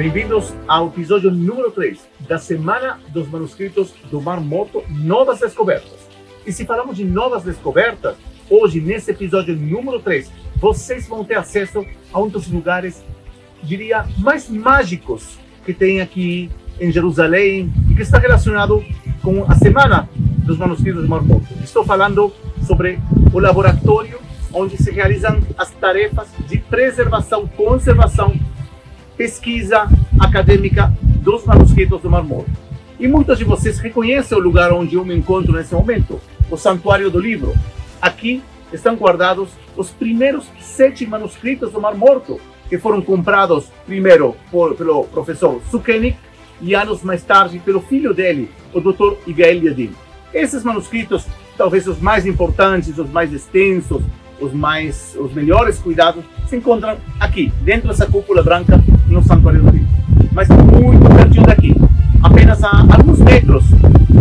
Bem-vindos ao episódio número 3 da Semana dos Manuscritos do Mar Morto Novas Descobertas. E se falamos de novas descobertas, hoje, nesse episódio número 3, vocês vão ter acesso a um dos lugares, diria, mais mágicos que tem aqui em Jerusalém e que está relacionado com a Semana dos Manuscritos do Mar Morto. Estou falando sobre o laboratório onde se realizam as tarefas de preservação, conservação, pesquisa acadêmica dos manuscritos do Mar Morto. E muitos de vocês reconhecem o lugar onde eu me encontro nesse momento, o Santuário do Livro. Aqui estão guardados os primeiros sete manuscritos do Mar Morto, que foram comprados primeiro por, pelo professor Sukenik e anos mais tarde pelo filho dele, o Dr. Igael Yadin. Esses manuscritos, talvez os mais importantes, os mais extensos, os mais, os melhores cuidados, se encontram aqui, dentro dessa cúpula branca, no Santuário do Rio. Mas muito pertinho daqui, apenas a alguns metros,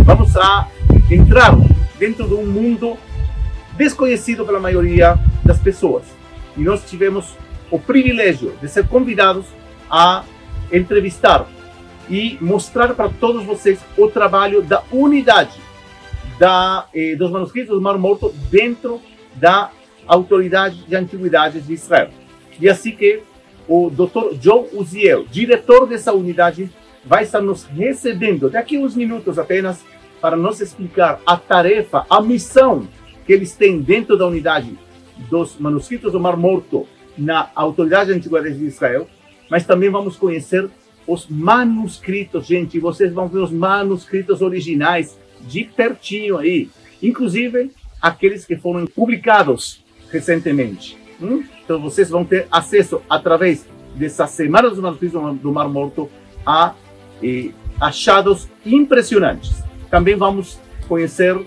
vamos a entrar dentro de um mundo desconhecido pela maioria das pessoas. E nós tivemos o privilégio de ser convidados a entrevistar e mostrar para todos vocês o trabalho da unidade da, eh, dos manuscritos do Mar Morto dentro da Autoridade de Antiguidades de Israel. E assim que o Dr. Joe Uziel, diretor dessa unidade, vai estar nos recebendo daqui uns minutos apenas para nos explicar a tarefa, a missão que eles têm dentro da unidade dos manuscritos do Mar Morto na Autoridade de Antiguidades de Israel, mas também vamos conhecer os manuscritos, gente. Vocês vão ver os manuscritos originais de pertinho aí, inclusive aqueles que foram publicados recentemente. Hum? Então vocês vão ter acesso através dessa semana dos manuscritos do Mar Morto a eh, achados impressionantes. Também vamos conhecer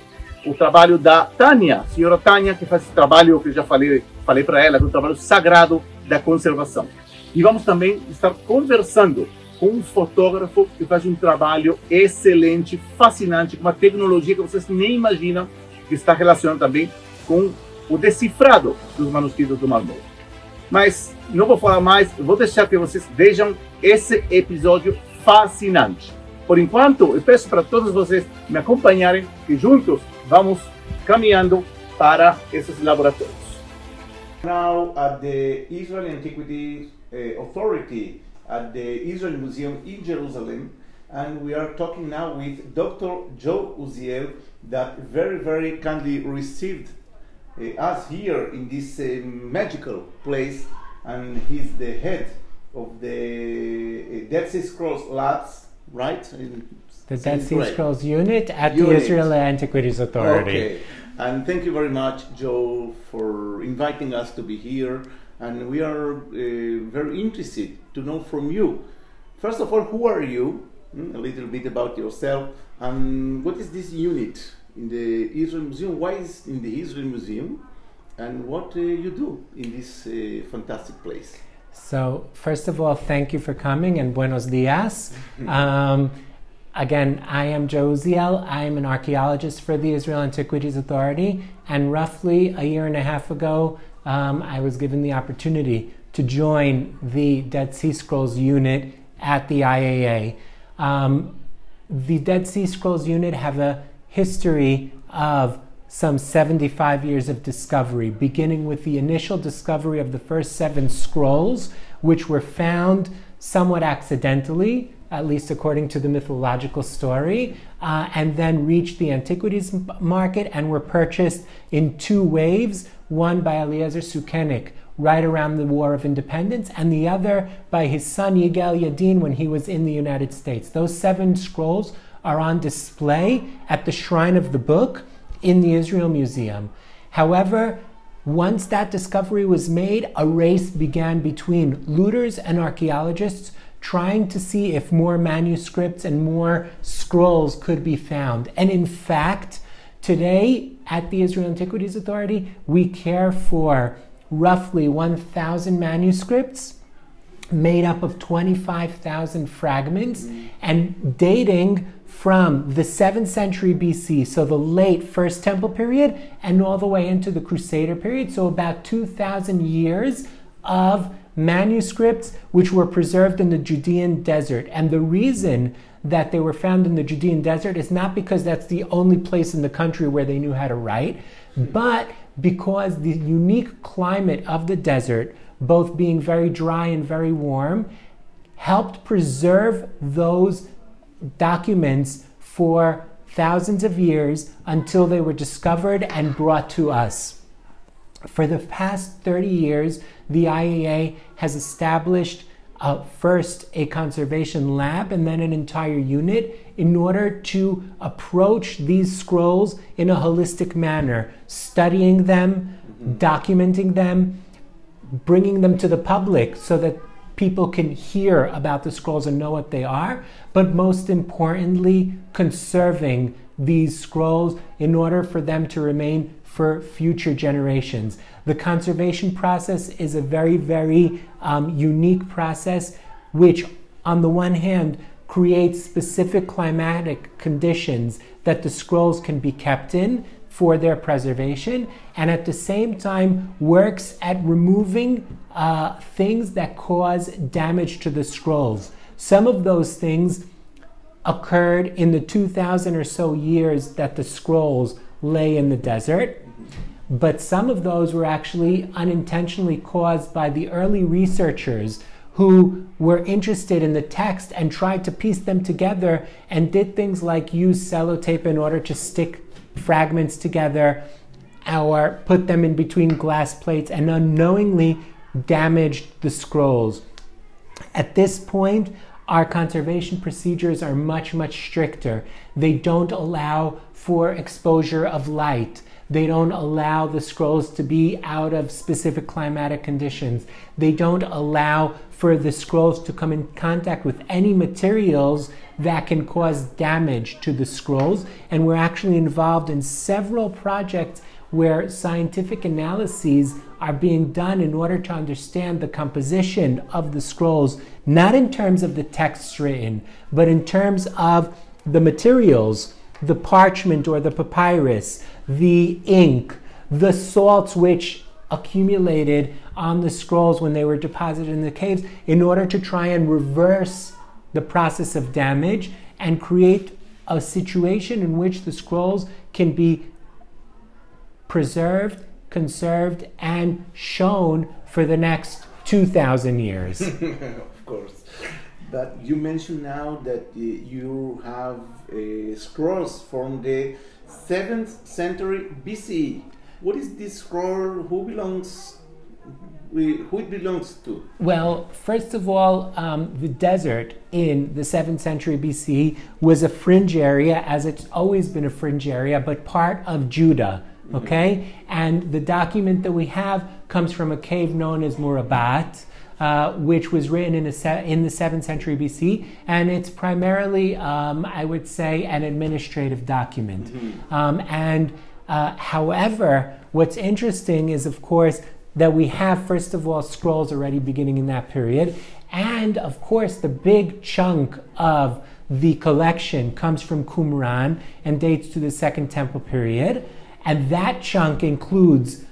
o trabalho da Tânia, senhora Tânia, que faz esse trabalho que eu já falei, falei para ela, um trabalho sagrado da conservação. E vamos também estar conversando com um fotógrafo que faz um trabalho excelente, fascinante, com uma tecnologia que vocês nem imaginam, que está relacionada também com o decifrado dos manuscritos do Mar. Mas não vou falar mais, vou deixar que vocês vejam esse episódio fascinante. Por enquanto, eu peço para todos vocês me acompanharem, que juntos vamos caminhando para esses laboratórios. Now at the Israel Antiquity uh, Authority at the Israel Museum in Jerusalem, and we are talking now with Dr. Joe Uziel that very, very kindly received us here in this uh, magical place, and he's the head of the uh, Dead Sea Scrolls Labs, right? The Dead Sea Scrolls unit at unit. the Israel Antiquities Authority. Okay. And thank you very much, Joe, for inviting us to be here. And we are uh, very interested to know from you. First of all, who are you? Hmm, a little bit about yourself. And what is this unit in the Israel Museum? Why is in the Israel Museum? And what uh, you do in this uh, fantastic place? So, first of all, thank you for coming and buenos dias. um, again, I am Joe Uziel. I am an archaeologist for the Israel Antiquities Authority. And roughly a year and a half ago, um, I was given the opportunity to join the Dead Sea Scrolls unit at the IAA. Um, the Dead Sea Scrolls unit have a history of some 75 years of discovery, beginning with the initial discovery of the first seven scrolls, which were found somewhat accidentally, at least according to the mythological story, uh, and then reached the antiquities market and were purchased in two waves one by Eliezer Sukenik right around the War of Independence, and the other by his son Yigal Yadin when he was in the United States. Those seven scrolls are on display at the Shrine of the Book in the Israel Museum. However, once that discovery was made, a race began between looters and archaeologists trying to see if more manuscripts and more scrolls could be found. And in fact, today at the Israel Antiquities Authority, we care for roughly 1,000 manuscripts made up of 25,000 fragments and dating from the 7th century BC, so the late First Temple period, and all the way into the Crusader period, so about 2,000 years of manuscripts which were preserved in the Judean desert. And the reason that they were found in the Judean desert is not because that's the only place in the country where they knew how to write, but because the unique climate of the desert, both being very dry and very warm, helped preserve those documents for thousands of years until they were discovered and brought to us. For the past 30 years, the IAA has established uh, first a conservation lab and then an entire unit in order to approach these scrolls in a holistic manner, studying them, mm-hmm. documenting them, bringing them to the public so that people can hear about the scrolls and know what they are, but most importantly, conserving these scrolls in order for them to remain for future generations. The conservation process is a very, very um, unique process, which, on the one hand, creates specific climatic conditions that the scrolls can be kept in for their preservation, and at the same time works at removing uh, things that cause damage to the scrolls. Some of those things occurred in the 2,000 or so years that the scrolls lay in the desert. But some of those were actually unintentionally caused by the early researchers who were interested in the text and tried to piece them together and did things like use sellotape in order to stick fragments together or put them in between glass plates and unknowingly damaged the scrolls. At this point, our conservation procedures are much, much stricter. They don't allow for exposure of light. They don't allow the scrolls to be out of specific climatic conditions. They don't allow for the scrolls to come in contact with any materials that can cause damage to the scrolls. And we're actually involved in several projects where scientific analyses are being done in order to understand the composition of the scrolls, not in terms of the texts written, but in terms of the materials, the parchment or the papyrus, the ink, the salts which accumulated on the scrolls when they were deposited in the caves in order to try and reverse the process of damage and create a situation in which the scrolls can be preserved, conserved, and shown for the next 2,000 years. of course. But you mentioned now that uh, you have uh, scrolls from the 7th century BCE. What is this scroll? Who belongs who it belongs to? Well, first of all, um, the desert in the 7th century BC was a fringe area, as it's always been a fringe area, but part of Judah. Mm-hmm. Okay? And the document that we have comes from a cave known as Murabba'at. Uh, which was written in, se- in, the 7th century BC, and it's primarily, um, I would say, an administrative document. Mm-hmm. Um, and uh, however, what's interesting is, of course, that we have, first of all, scrolls already beginning in that period. And of course, the big chunk of the collection comes from Qumran and dates to the Second Temple period. And that chunk includes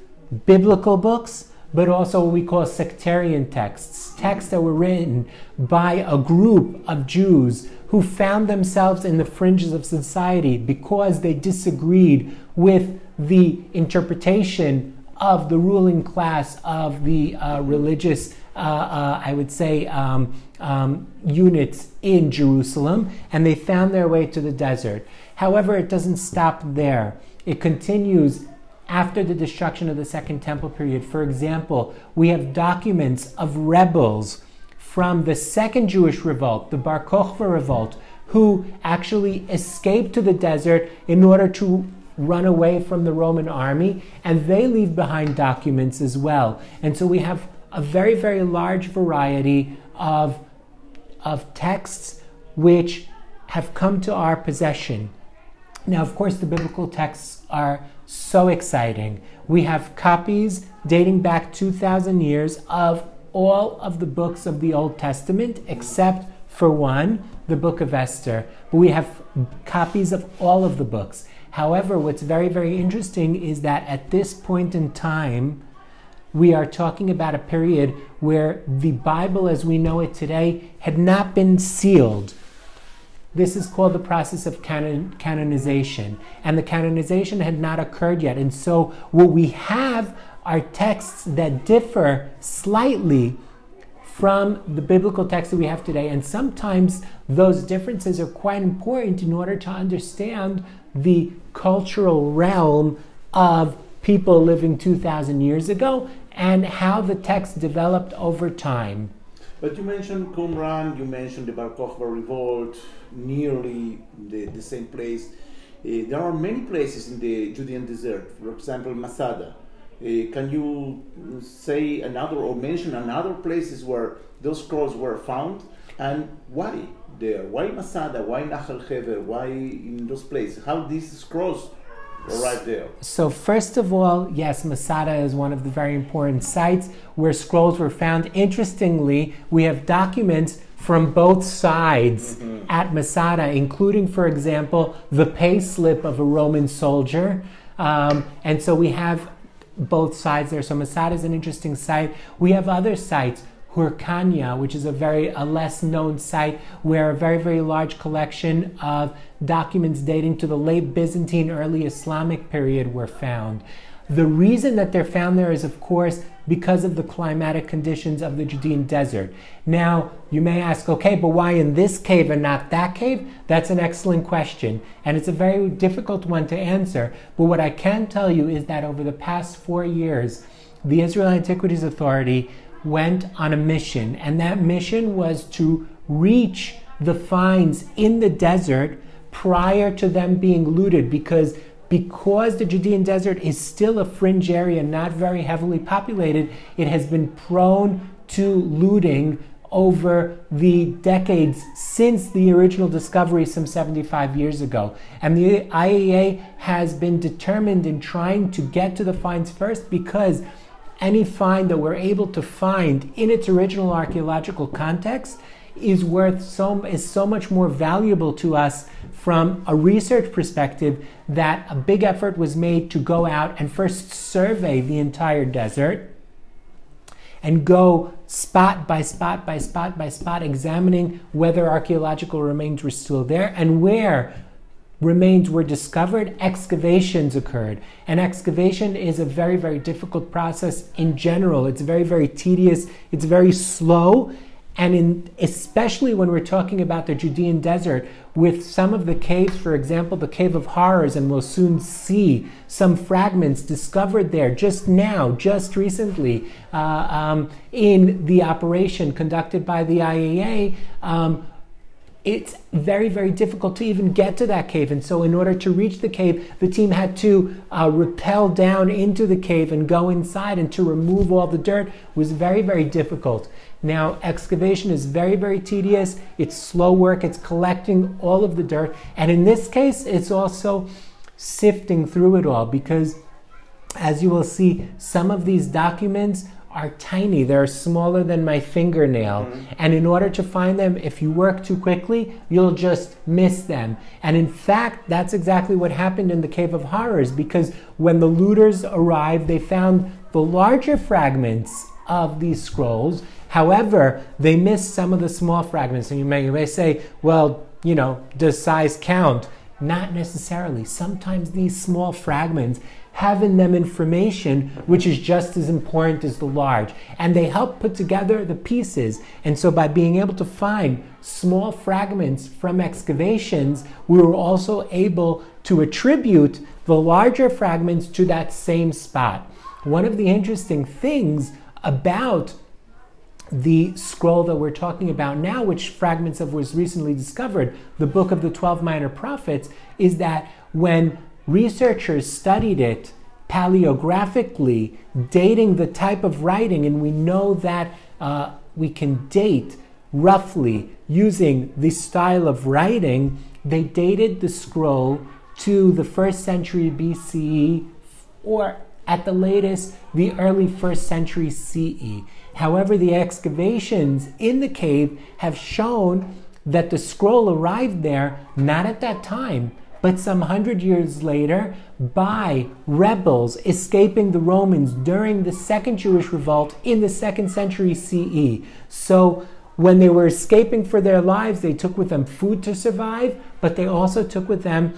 biblical books, but also what we call sectarian texts, texts that were written by a group of Jews who found themselves in the fringes of society because they disagreed with the interpretation of the ruling class of the uh, religious, uh, uh, I would say, um, um, units in Jerusalem, and they found their way to the desert. However, it doesn't stop there. It continues after the destruction of the Second Temple period. For example, we have documents of rebels from the Second Jewish Revolt, the Bar Kokhba Revolt, who actually escaped to the desert in order to run away from the Roman army, and they leave behind documents as well. And so we have a very, very large variety of, of texts which have come to our possession. Now, of course, the biblical texts are so exciting. We have copies dating back 2,000 years of all of the books of the Old Testament, except for one, the book of Esther. But we have copies of all of the books. However, what's very, very interesting is that at this point in time, we are talking about a period where the Bible as we know it today had not been sealed. This is called the process of canon, canonization. And the canonization had not occurred yet. And so what we have are texts that differ slightly from the biblical text that we have today. And sometimes those differences are quite important in order to understand the cultural realm of people living 2,000 years ago and how the text developed over time. But you mentioned Qumran, you mentioned the Bar Kokhba revolt, nearly the, the same place. Uh, there are many places in the Judean desert, for example, Masada. Uh, can you say another or mention another places where those scrolls were found and why there? Why Masada? Why Nahal Hever? Why in those places? How these scrolls right there. So, first of all, yes, Masada is one of the very important sites where scrolls were found. Interestingly, we have documents from both sides mm-hmm. at Masada, including, for example, the pay slip of a Roman soldier. Um, and so we have both sides there. So Masada is an interesting site. We have other sites. Hyrcania, which is a very a less known site where a very very large collection of documents dating to the late Byzantine early Islamic period were found. The reason that they're found there is of course because of the climatic conditions of the Judean desert. Now, you may ask, okay, but why in this cave and not that cave? That's an excellent question, and it's a very difficult one to answer. But what I can tell you is that over the past four years, the Israel Antiquities Authority went on a mission, and that mission was to reach the finds in the desert prior to them being looted because because the Judean desert is still a fringe area, not very heavily populated, it has been prone to looting over the decades since the original discovery some 75 years ago. And the IAA has been determined in trying to get to the finds first because any find that we're able to find in its original archaeological context is worth so is so much more valuable to us from a research perspective that a big effort was made to go out and first survey the entire desert and go spot by spot by spot by spot examining whether archaeological remains were still there and where remains were discovered, excavations occurred. And excavation is a very, very difficult process in general. It's very, very tedious, it's very slow. And in, especially when we're talking about the Judean desert, with some of the caves, for example, the Cave of Horrors, and we'll soon see some fragments discovered there just now, just recently, uh, um, in the operation conducted by the IAA. Um, it's very, very difficult to even get to that cave. And so, in order to reach the cave, the team had to uh, rappel down into the cave and go inside. And to remove all the dirt was very, very difficult. Now, excavation is very, very tedious. It's slow work, it's collecting all of the dirt. And in this case, it's also sifting through it all because, as you will see, some of these documents are tiny. They're smaller than my fingernail. Mm-hmm. And in order to find them, if you work too quickly, you'll just miss them. And in fact, that's exactly what happened in the Cave of Horrors because when the looters arrived, they found the larger fragments of these scrolls. However, they missed some of the small fragments. And you may, you may say, well, you know, does size count? Not necessarily. Sometimes these small fragments have in them information which is just as important as the large. And they help put together the pieces. And so, by being able to find small fragments from excavations, we were also able to attribute the larger fragments to that same spot. One of the interesting things about the scroll that we're talking about now, which fragments of was recently discovered, the Book of the Twelve Minor Prophets, is that when researchers studied it paleographically, dating the type of writing, and we know that uh, we can date roughly using this style of writing, they dated the scroll to the first century BCE or at the latest the early first century CE. However, the excavations in the cave have shown that the scroll arrived there not at that time, but some hundred years later by rebels escaping the Romans during the Second Jewish Revolt in the second century CE. So when they were escaping for their lives, they took with them food to survive, but they also took with them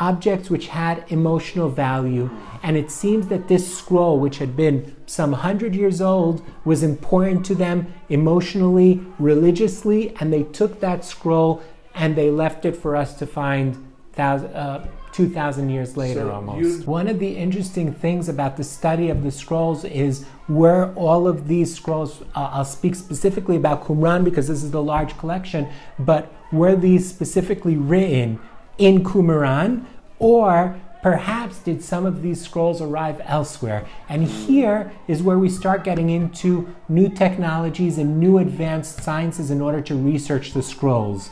objects which had emotional value. And it seems that this scroll, which had been some hundred years old, was important to them emotionally, religiously, and they took that scroll and they left it for us to find thousand, uh, 2,000 years later so almost. One of the interesting things about the study of the scrolls is where all of these scrolls, uh, I'll speak specifically about Qumran because this is the large collection, but were these specifically written in Qumran or perhaps did some of these scrolls arrive elsewhere? And here is where we start getting into new technologies and new advanced sciences in order to research the scrolls.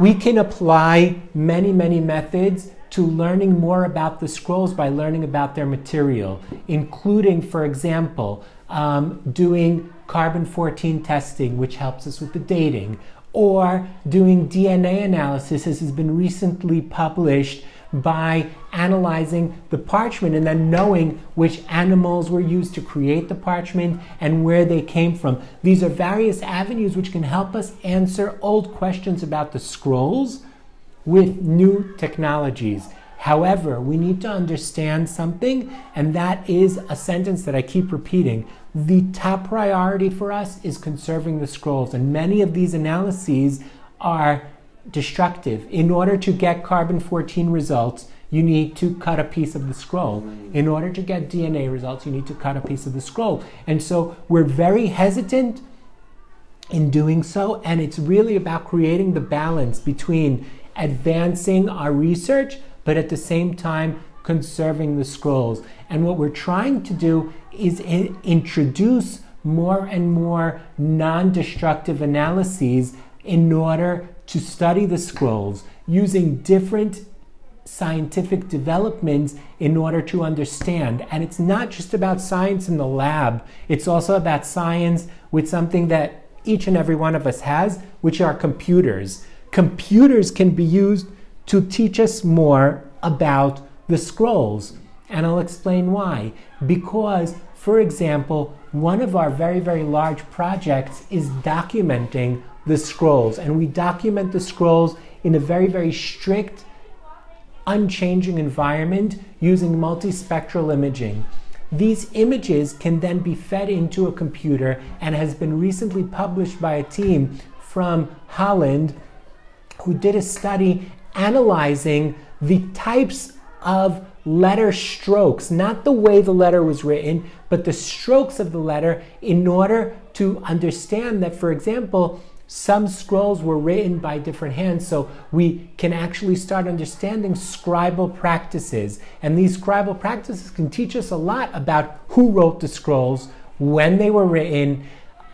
We can apply many, many methods to learning more about the scrolls by learning about their material, including, for example, um, doing carbon 14 testing, which helps us with the dating, or doing DNA analysis, as has been recently published by analyzing the parchment and then knowing which animals were used to create the parchment and where they came from. These are various avenues which can help us answer old questions about the scrolls with new technologies. However, we need to understand something, and that is a sentence that I keep repeating. The top priority for us is conserving the scrolls, and many of these analyses are destructive. In order to get carbon 14 results, you need to cut a piece of the scroll. In order to get DNA results, you need to cut a piece of the scroll. And so we're very hesitant in doing so, and it's really about creating the balance between advancing our research, but at the same time, conserving the scrolls. And what we're trying to do is in- introduce more and more non destructive analyses in order to study the scrolls using different scientific developments in order to understand. And it's not just about science in the lab, it's also about science with something that each and every one of us has, which are computers. Computers can be used to teach us more about the scrolls. And I'll explain why. Because, for example, one of our very, very large projects is documenting the scrolls. And we document the scrolls in a very, very strict, unchanging environment using multispectral imaging. These images can then be fed into a computer and has been recently published by a team from Holland who did a study analyzing the types of letter strokes, not the way the letter was written, but the strokes of the letter in order to understand that, for example, some scrolls were written by different hands, so we can actually start understanding scribal practices. And these scribal practices can teach us a lot about who wrote the scrolls, when they were written,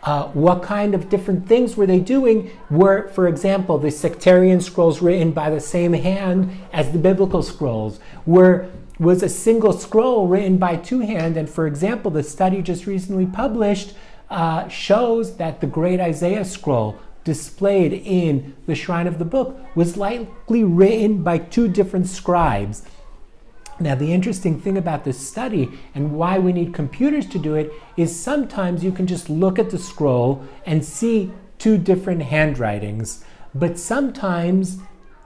uh, what kind of different things were they doing? Were, for example, the sectarian scrolls written by the same hand as the biblical scrolls? Were was a single scroll written by two hands? And for example, the study just recently published uh, shows that the Great Isaiah scroll displayed in the shrine of the book was likely written by two different scribes. Now, the interesting thing about this study and why we need computers to do it is sometimes you can just look at the scroll and see two different handwritings, but sometimes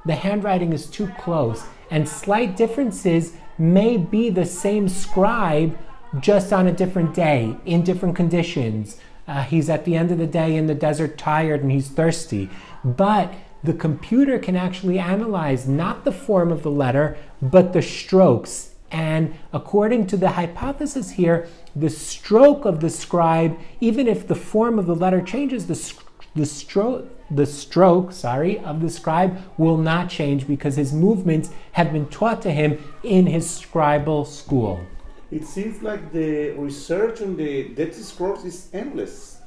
the handwriting is too close and slight differences may be the same scribe just on a different day in different conditions. Uh, he's at the end of the day in the desert tired and he's thirsty. But the computer can actually analyze not the form of the letter, but the strokes. And according to the hypothesis here, the stroke of the scribe, even if the form of the letter changes, the, the stroke the stroke, sorry, of the scribe will not change because his movements have been taught to him in his scribal school it seems like the research on the Dead Sea Scrolls is endless.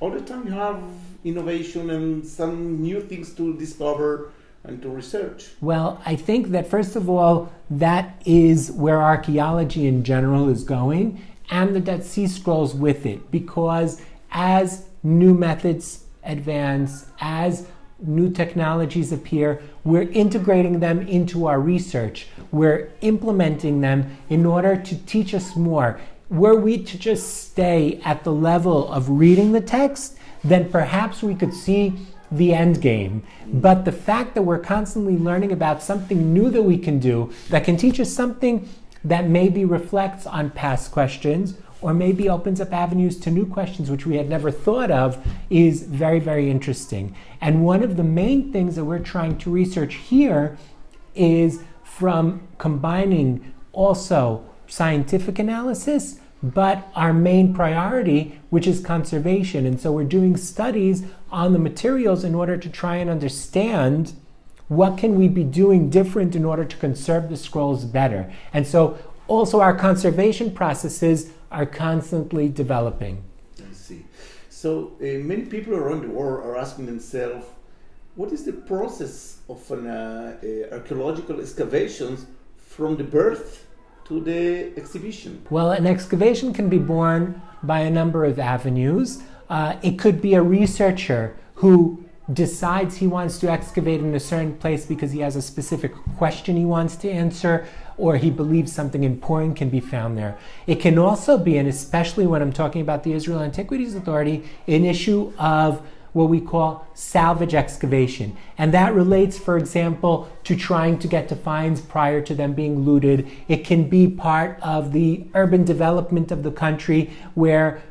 All the time you have innovation and some new things to discover and to research. Well, I think that first of all, that is where archaeology in general is going, and the Dead Sea Scrolls with it, because as new methods advance, as new technologies appear, we're integrating them into our research. We're implementing them in order to teach us more. Were we to just stay at the level of reading the text, then perhaps we could see the end game. But the fact that we're constantly learning about something new that we can do that can teach us something that maybe reflects on past questions or maybe opens up avenues to new questions which we had never thought of is very, very interesting. And one of the main things that we're trying to research here is from combining also scientific analysis but our main priority, which is conservation. And so we're doing studies on the materials in order to try and understand what can we be doing different in order to conserve the scrolls better. And so also our conservation processes are constantly developing. I see. So uh, many people around the world are asking themselves, what is the process of an uh, uh, archaeological excavations from the birth to the exhibition? Well, an excavation can be born by a number of avenues. Uh, it could be a researcher who decides he wants to excavate in a certain place because he has a specific question he wants to answer or he believes something important can be found there. It can also be, and especially when I'm talking about the Israel Antiquities Authority, an issue of what we call salvage excavation. And that relates, for example, to trying to get to finds prior to them being looted. It can be part of the urban development of the country where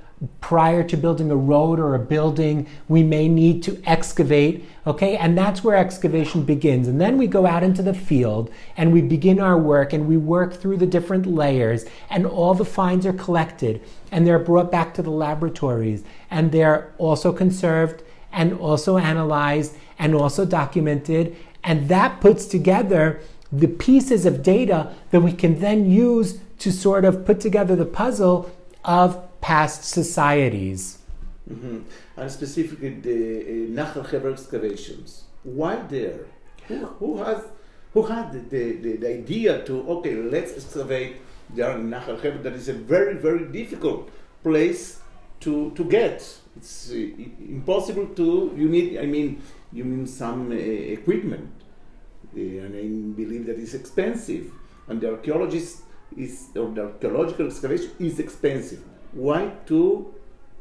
prior to building a road or a building, we may need to excavate, okay? And that's where excavation begins. And then we go out into the field and we begin our work and we work through the different layers, and all the finds are collected and they're brought back to the laboratories and they're also conserved and also analyzed and also documented. And that puts together the pieces of data that we can then use to sort of put together the puzzle of past societies. Mm-hmm. And specifically the uh, Nachal Hever excavations. Why there? Who, who has who had the, the, the, idea to okay let's excavate there in Hever that is a very very difficult place to to get it's uh, impossible to you need i mean you need some uh, equipment uh, and i believe that it's expensive and the archaeologist is or the archaeological excavation is expensive why to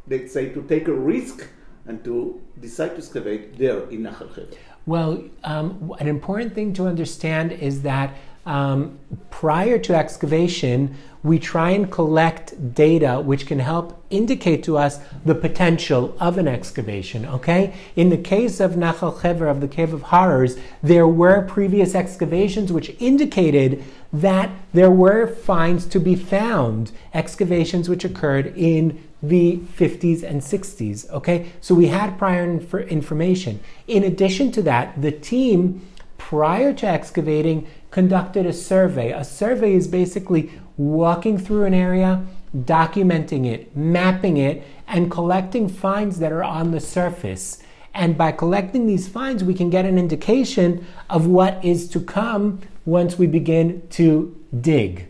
let's say to take a risk and to decide to excavate there in Nachal Hever? Well, um, an important thing to understand is that um, prior to excavation, we try and collect data which can help indicate to us the potential of an excavation. Okay? In the case of Nachal Hever, of the Cave of Horrors, there were previous excavations which indicated that there were finds to be found, excavations which occurred in the 50s and 60s. Okay? So we had prior inf- information. In addition to that, the team prior to excavating conducted a survey. A survey is basically walking through an area, documenting it, mapping it, and collecting finds that are on the surface. And by collecting these finds, we can get an indication of what is to come once we begin to dig.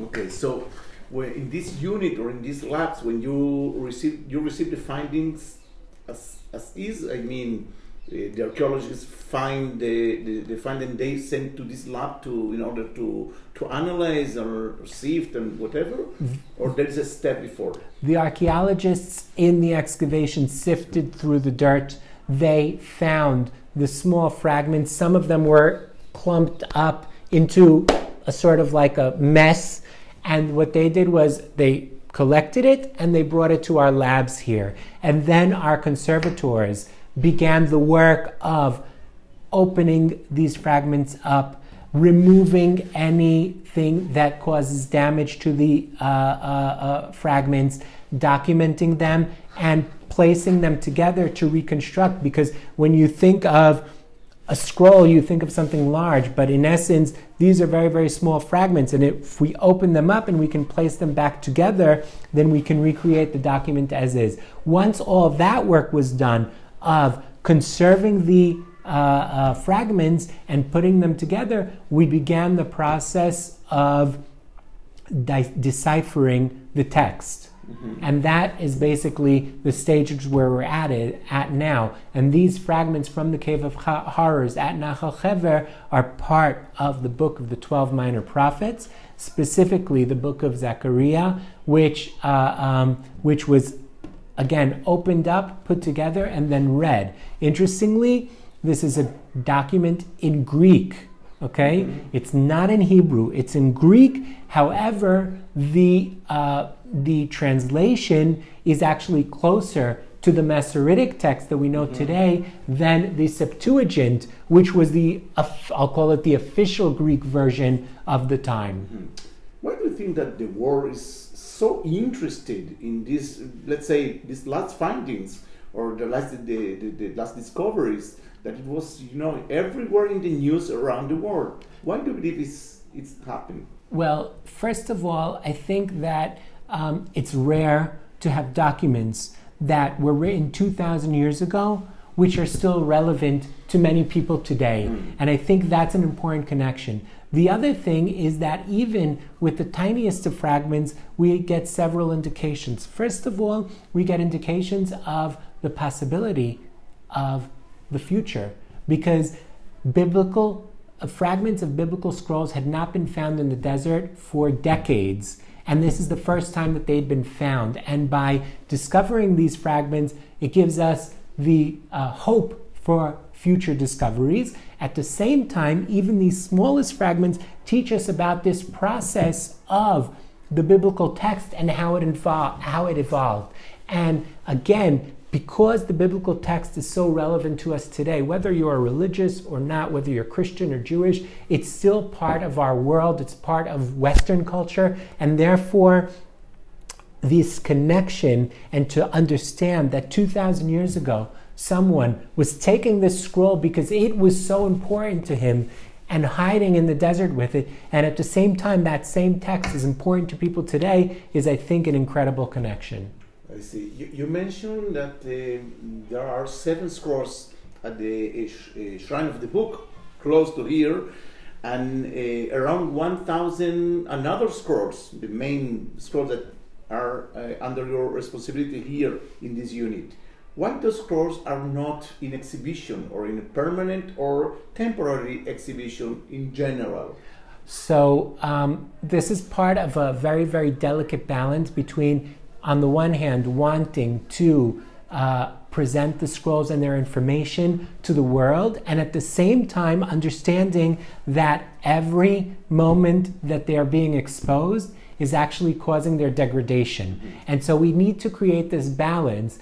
Okay, so in this unit or in these labs, when you receive you receive the findings as, as is, I mean, the archaeologists find the, the, the find and they send to this lab to in order to to analyze or sift and whatever mm-hmm. or there is a step before? The archaeologists in the excavation sifted through the dirt. They found the small fragments. Some of them were clumped up into a sort of like a mess. And what they did was they collected it and they brought it to our labs here. And then our conservators began the work of opening these fragments up, removing anything that causes damage to the uh, uh, uh, fragments, documenting them, and placing them together to reconstruct. Because when you think of a scroll, you think of something large, but in essence, these are very, very small fragments. And if we open them up and we can place them back together, then we can recreate the document as is. Once all that work was done, of conserving the uh, uh, fragments and putting them together, we began the process of de- deciphering the text. And that is basically the stage where we're at it at now. And these fragments from the Cave of Horrors at Nachal Hever are part of the book of the 12 minor prophets, specifically the book of Zechariah, which, uh, um, which was again opened up, put together, and then read. Interestingly, this is a document in Greek. Okay, it's not in Hebrew; it's in Greek. However, the uh, the translation is actually closer to the Masoretic text that we know mm-hmm. today than the Septuagint, which was the I'll call it the official Greek version of the time. Mm-hmm. Why do you think that the war is so interested in this? Let's say these last findings or the last the, the, the last discoveries that it was you know everywhere in the news around the world. Why do you believe it's it's happening? Well, first of all, I think that um, it's rare to have documents that were written 2,000 years ago, which are still relevant to many people today. Mm. And I think that's an important connection. The other thing is that even with the tiniest of fragments, we get several indications. First of all, we get indications of the possibility of the future because biblical uh, fragments of biblical scrolls had not been found in the desert for decades. And this is the first time that they'd been found. And by discovering these fragments, it gives us the uh, hope for future discoveries. At the same time, even these smallest fragments teach us about this process of the biblical text and how it, how it evolved. And again, because the biblical text is so relevant to us today, whether you are religious or not, whether you're Christian or Jewish, it's still part of our world, it's part of Western culture, and therefore, this connection and to understand that 2,000 years ago, someone was taking this scroll because it was so important to him and hiding in the desert with it. And at the same time, that same text is important to people today, is, I think, an incredible connection. I see. You, you mentioned that uh, there are seven scrolls at the uh, shrine of the book, close to here, and uh, around 1,000 another scrolls, the main scrolls that are uh, under your responsibility here in this unit. Why those scrolls are not in exhibition or in a permanent or temporary exhibition in general? So, um, this is part of a very, very delicate balance between on the one hand, wanting to uh, present the scrolls and their information to the world, and at the same time, understanding that every moment that they are being exposed is actually causing their degradation. And so we need to create this balance.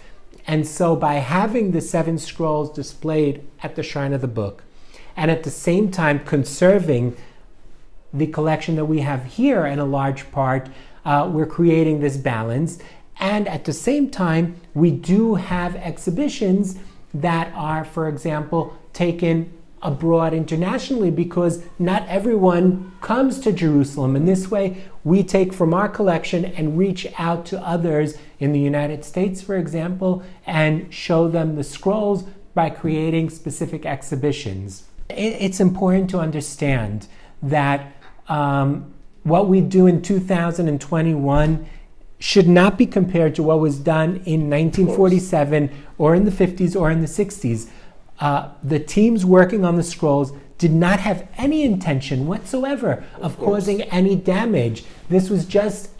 And so, by having the seven scrolls displayed at the shrine of the book, and at the same time conserving the collection that we have here in a large part uh, we're creating this balance. And at the same time, we do have exhibitions that are, for example, taken abroad internationally because not everyone comes to Jerusalem. And this way, we take from our collection and reach out to others in the United States, for example, and show them the scrolls by creating specific exhibitions. It's important to understand that um, what we do in 2021 should not be compared to what was done in 1947 or in the 50s or in the 60s. Uh, the teams working on the scrolls did not have any intention whatsoever of, of causing any damage. This was just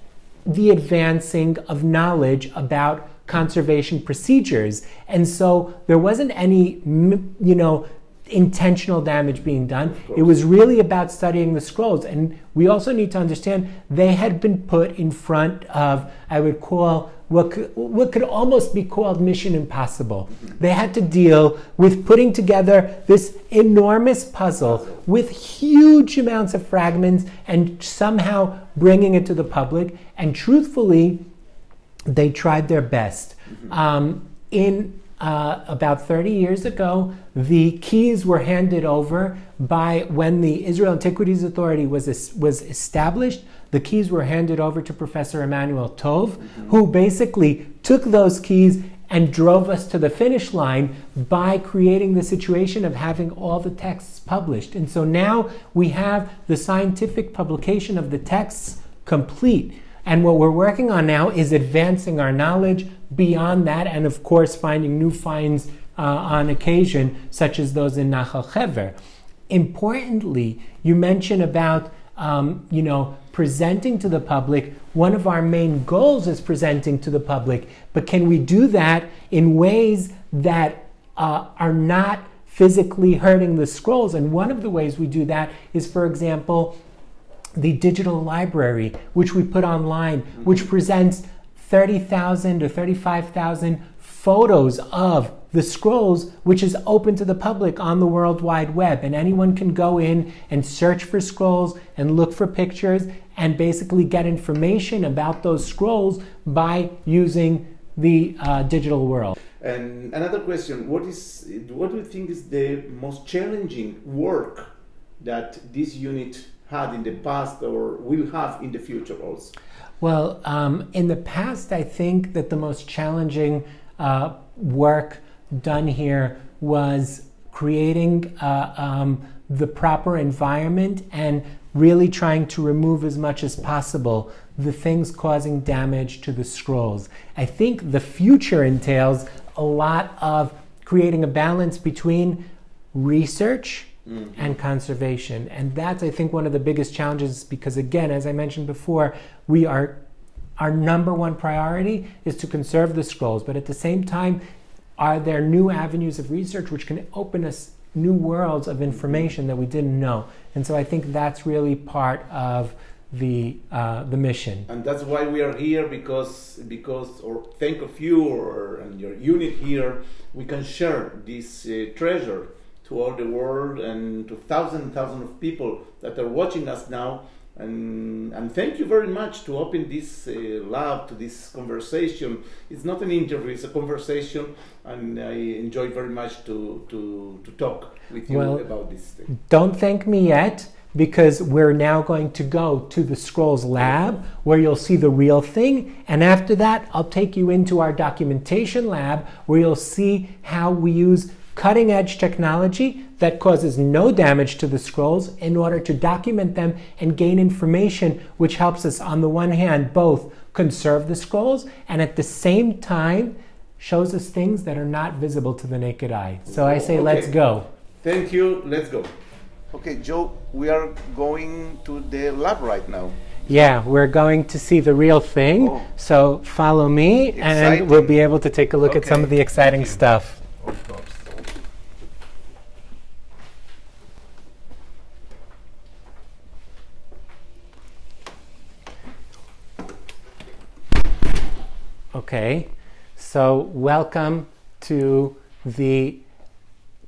the advancing of knowledge about conservation procedures. And so there wasn't any, you know, intentional damage being done. It was really about studying the scrolls. And we also need to understand they had been put in front of, I would call, what could, what could almost be called mission impossible. They had to deal with putting together this enormous puzzle with huge amounts of fragments and somehow bringing it to the public. And truthfully, they tried their best. Um, in uh, about 30 years ago, the keys were handed over by when the Israel Antiquities Authority was, was established. The keys were handed over to Professor Emanuel Tov, mm-hmm. who basically took those keys and drove us to the finish line by creating the situation of having all the texts published. And so now we have the scientific publication of the texts complete. And what we're working on now is advancing our knowledge beyond that, and of course, finding new finds uh, on occasion, such as those in Nachal Chever. Importantly, you mentioned about um, you know presenting to the public. One of our main goals is presenting to the public, but can we do that in ways that uh, are not physically hurting the scrolls? And one of the ways we do that is, for example, the digital library, which we put online, which presents 30,000 or 35,000 photos of the scrolls, which is open to the public on the World Wide Web. And anyone can go in and search for scrolls and look for pictures and basically get information about those scrolls by using the uh, digital world. And another question: What is what do you think is the most challenging work that this unit had in the past or will have in the future also? Well, um, in the past, I think that the most challenging uh, work done here was creating uh, um, the proper environment and really trying to remove as much as possible the things causing damage to the scrolls. I think the future entails a lot of creating a balance between research mm-hmm. and conservation. And that's, I think, one of the biggest challenges because, again, as I mentioned before, we are. Our number one priority is to conserve the scrolls, but at the same time, are there new avenues of research which can open us new worlds of information that we didn't know? And so I think that's really part of the uh, the mission. And that's why we are here because because or thank of you or and your unit here, we can share this uh, treasure to all the world and to thousands and thousands of people that are watching us now. And, and thank you very much to open this uh, lab to this conversation. It's not an interview; it's a conversation, and I enjoy very much to to, to talk with you well, about this. Thing. Don't thank me yet because we're now going to go to the Scrolls lab where you'll see the real thing. And after that, I'll take you into our documentation lab where you'll see how we use cutting edge technology that causes no damage to the scrolls in order to document them and gain information, which helps us, on the one hand, both conserve the scrolls and at the same time shows us things that are not visible to the naked eye. So I say, okay. let's go. Thank you. Let's go. Okay, Joe, we are going to the lab right now. Yeah, we're going to see the real thing. Oh. So follow me, exciting. and we'll be able to take a look okay. at some of the exciting stuff. Okay, so welcome to the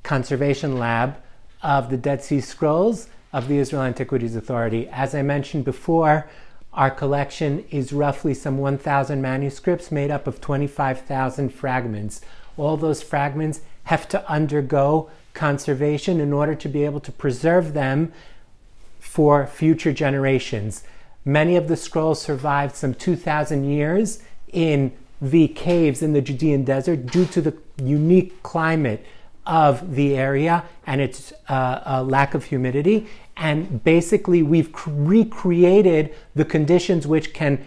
Conservation Lab of the Dead Sea Scrolls of the Israel Antiquities Authority. As I mentioned before, our collection is roughly some 1,000 manuscripts made up of 25,000 fragments. All those fragments have to undergo conservation in order to be able to preserve them for future generations. Many of the scrolls survived some 2,000 years in the caves in the Judean desert due to the unique climate of the area and its uh, lack of humidity. And basically, we've recreated the conditions which can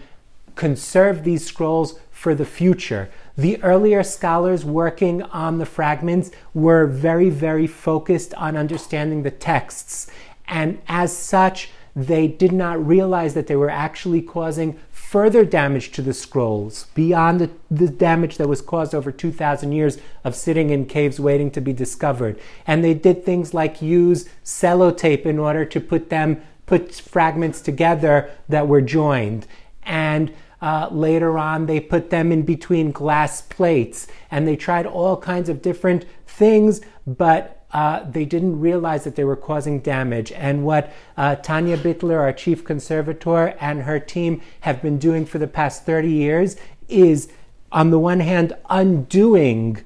conserve these scrolls for the future. The earlier scholars working on the fragments were very, very focused on understanding the texts. And as such, they did not realize that they were actually causing further damage to the scrolls beyond the, the, damage that was caused over 2,000 years of sitting in caves waiting to be discovered. And they did things like use sellotape in order to put them, put fragments together that were joined. And uh, later on, they put them in between glass plates and they tried all kinds of different things, but uh, they didn't realize that they were causing damage. And what uh, Tanya Bittler, our chief conservator, and her team have been doing for the past 30 years is, on the one hand, undoing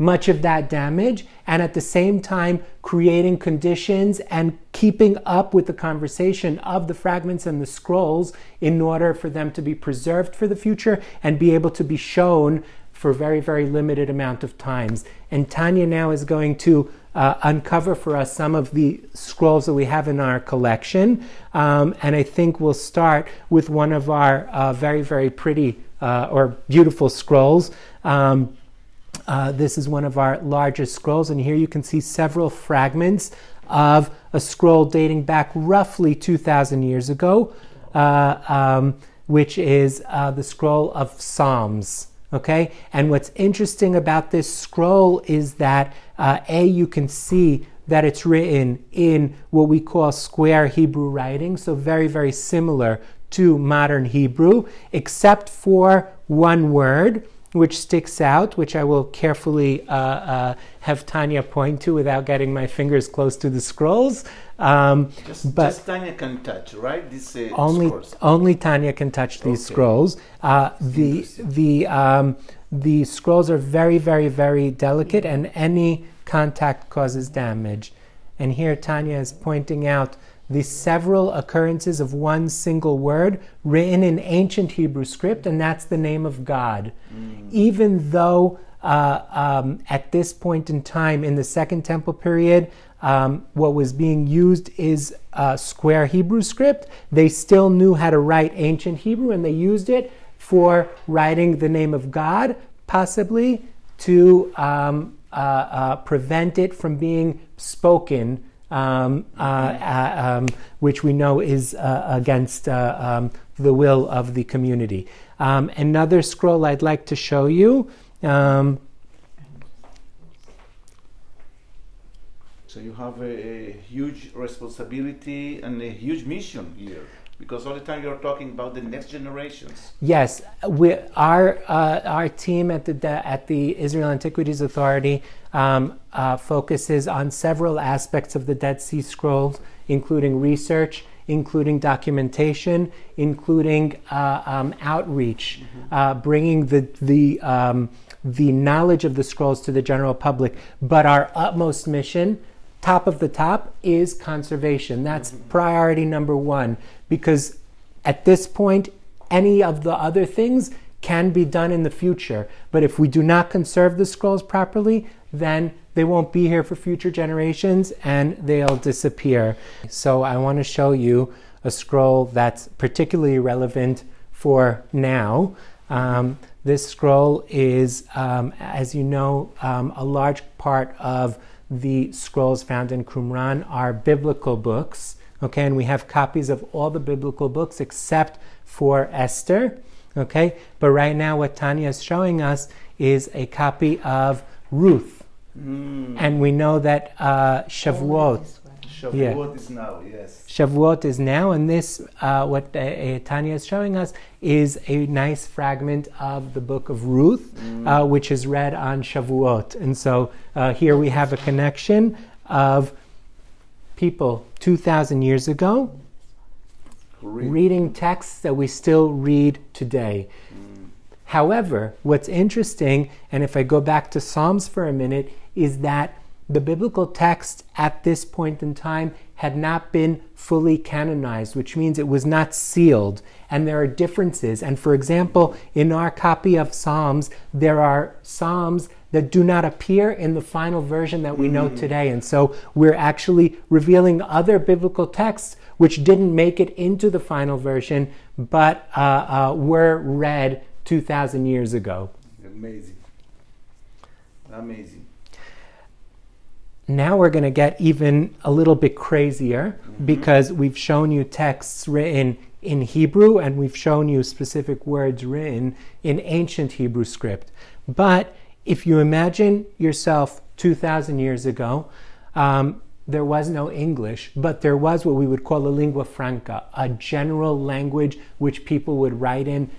much of that damage and at the same time creating conditions and keeping up with the conversation of the fragments and the scrolls in order for them to be preserved for the future and be able to be shown for very, very limited amount of times. And Tanya now is going to uh, uncover for us some of the scrolls that we have in our collection. Um, and I think we'll start with one of our uh, very, very pretty uh, or beautiful scrolls. Um, uh, this is one of our largest scrolls, and here you can see several fragments of a scroll dating back roughly 2,000 years ago, uh, um, which is uh, the scroll of Psalms. Okay, and what's interesting about this scroll is that uh, a you can see that it's written in what we call square Hebrew writing, so very very similar to modern Hebrew, except for one word which sticks out, which I will carefully uh, uh, have Tanya point to without getting my fingers close to the scrolls. Um, just, but just Tanya can touch, right? This uh, only scrolls. only Tanya can touch these Okay. scrolls. Uh, the the um, the scrolls are very very very delicate, and any contact causes damage. And here Tanya is pointing out the several occurrences of one single word written in ancient Hebrew script, and that's the name of God. Even though uh, um, at this point in time in the Second Temple period, um, what was being used is uh, square Hebrew script. They still knew how to write ancient Hebrew, and they used it for writing the name of God, possibly to um, uh, uh, prevent it from being spoken, um, uh, uh, um, which we know is uh, against uh, um, the will of the community. Um, another scroll I'd like to show you. So you have a, a huge responsibility and a huge mission here, because all the time you're talking about the next generations. Yes, we, our uh, our team at the at the Israel Antiquities Authority um, uh, focuses on several aspects of the Dead Sea Scrolls, including research, including documentation, including uh, um, outreach, uh, bringing the the um, the knowledge of the scrolls to the general public. But our utmost mission top of the top is conservation. That's priority number one because at this point, any of the other things can be done in the future. But if we do not conserve the scrolls properly, then they won't be here for future generations and they'll disappear. So I want to show you a scroll that's particularly relevant for now. Um, this scroll is, um, as you know, um, a large part of the scrolls found in Qumran are biblical books. Okay, and we have copies of all the biblical books except for Esther. Okay, but right now what Tanya is showing us is a copy of Ruth, and we know that uh, Shavuot. Shavuot is now, yes. Shavuot is now, and this, uh, what uh, uh, Tanya is showing us, is a nice fragment of the book of Ruth, uh, which is read on Shavuot. And so uh, here we have a connection of people 2,000 years ago Read. reading texts that we still read today. However, what's interesting, and if I go back to Psalms for a minute, is that the biblical text at this point in time had not been fully canonized, which means it was not sealed. And there are differences. And for example, in our copy of Psalms, there are Psalms that do not appear in the final version that we know today. And so we're actually revealing other biblical texts which didn't make it into the final version, but uh, uh, were read 2,000 years ago. Amazing. Amazing. Now we're going to get even a little bit crazier because we've shown you texts written in Hebrew and we've shown you specific words written in ancient Hebrew script. But if you imagine yourself 2,000 years ago, um, there was no English, but there was what we would call a lingua franca, a general language which people would write in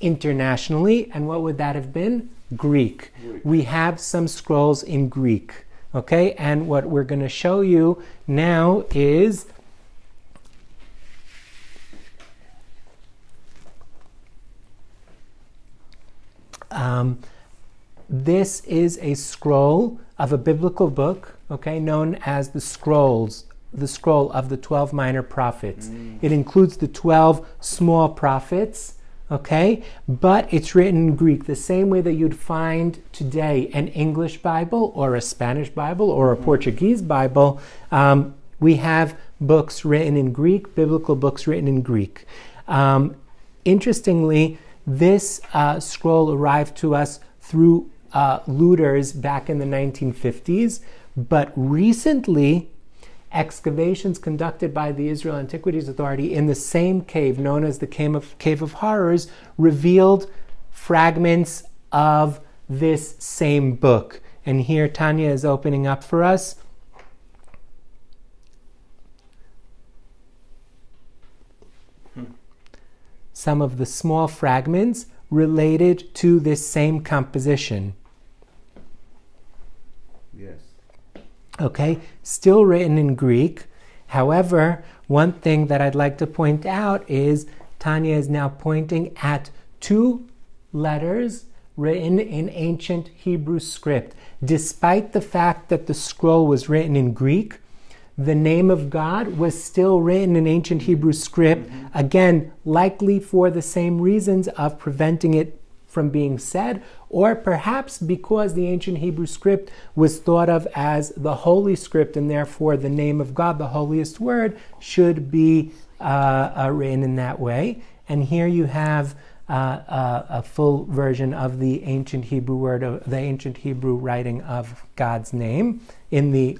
internationally. And what would that have been? Greek. We have some scrolls in Greek. Okay, and what we're going to show you now is um, this is a scroll of a biblical book, okay, known as the Scrolls, the scroll of the 12 minor prophets. It includes the 12 small prophets, okay? But it's written in Greek, the same way that you'd find today an English Bible or a Spanish Bible or a Portuguese Bible. Um, we have books written in Greek, biblical books written in Greek. Um, interestingly, this uh, scroll arrived to us through uh, looters back in the 1950s, but recently, excavations conducted by the Israel Antiquities Authority in the same cave, known as the Cave of, cave of Horrors, revealed fragments of this same book. And here Tanya is opening up for us. Some of the small fragments related to this same composition. Yes. Okay, still written in Greek. However, one thing that I'd like to point out is Tanya is now pointing at two letters written in ancient Hebrew script. Despite the fact that the scroll was written in Greek, the name of God was still written in ancient Hebrew script, again, likely for the same reasons of preventing it from being said, or perhaps because the ancient Hebrew script was thought of as the holy script, and therefore the name of God, the holiest word, should be uh, uh, written in that way. And here you have uh, uh, a full version of the ancient Hebrew word, of the ancient Hebrew writing of God's name in the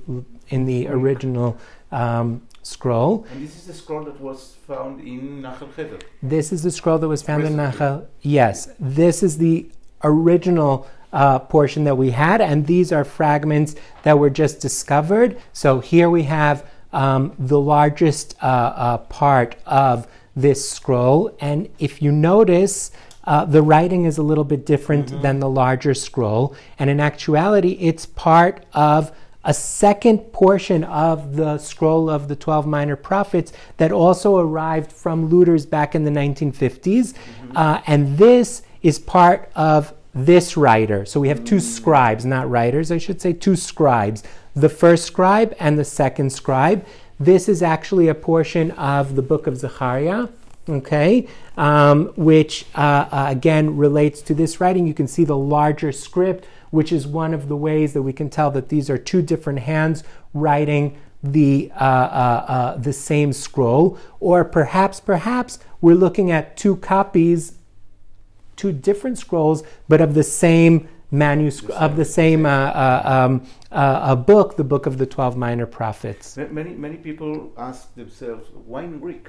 in the original um, scroll. And this is the scroll that was found in Nachal Hever. This is the scroll that was found in. Nachal. Yes, this is the original uh, portion that we had, and these are fragments that were just discovered. So here we have um, the largest uh, uh, part of this scroll, and if you notice, uh, the writing is a little bit different than the larger scroll, and in actuality, it's part of a second portion of the scroll of the 12 minor prophets that also arrived from looters back in the 1950s. Uh, and this is part of this writer. So we have two scribes, not writers, I should say, two scribes. The first scribe and the second scribe. This is actually a portion of the book of Zechariah okay, um, which uh, uh, again relates to this writing. You can see the larger script, which is one of the ways that we can tell that these are two different hands writing the uh, uh, uh, the same scroll, or perhaps perhaps we're looking at two copies, two different scrolls, but of the same manuscript of the same uh, uh, um, uh, a book, the book of the twelve minor prophets. Many many people ask themselves, why in Greek?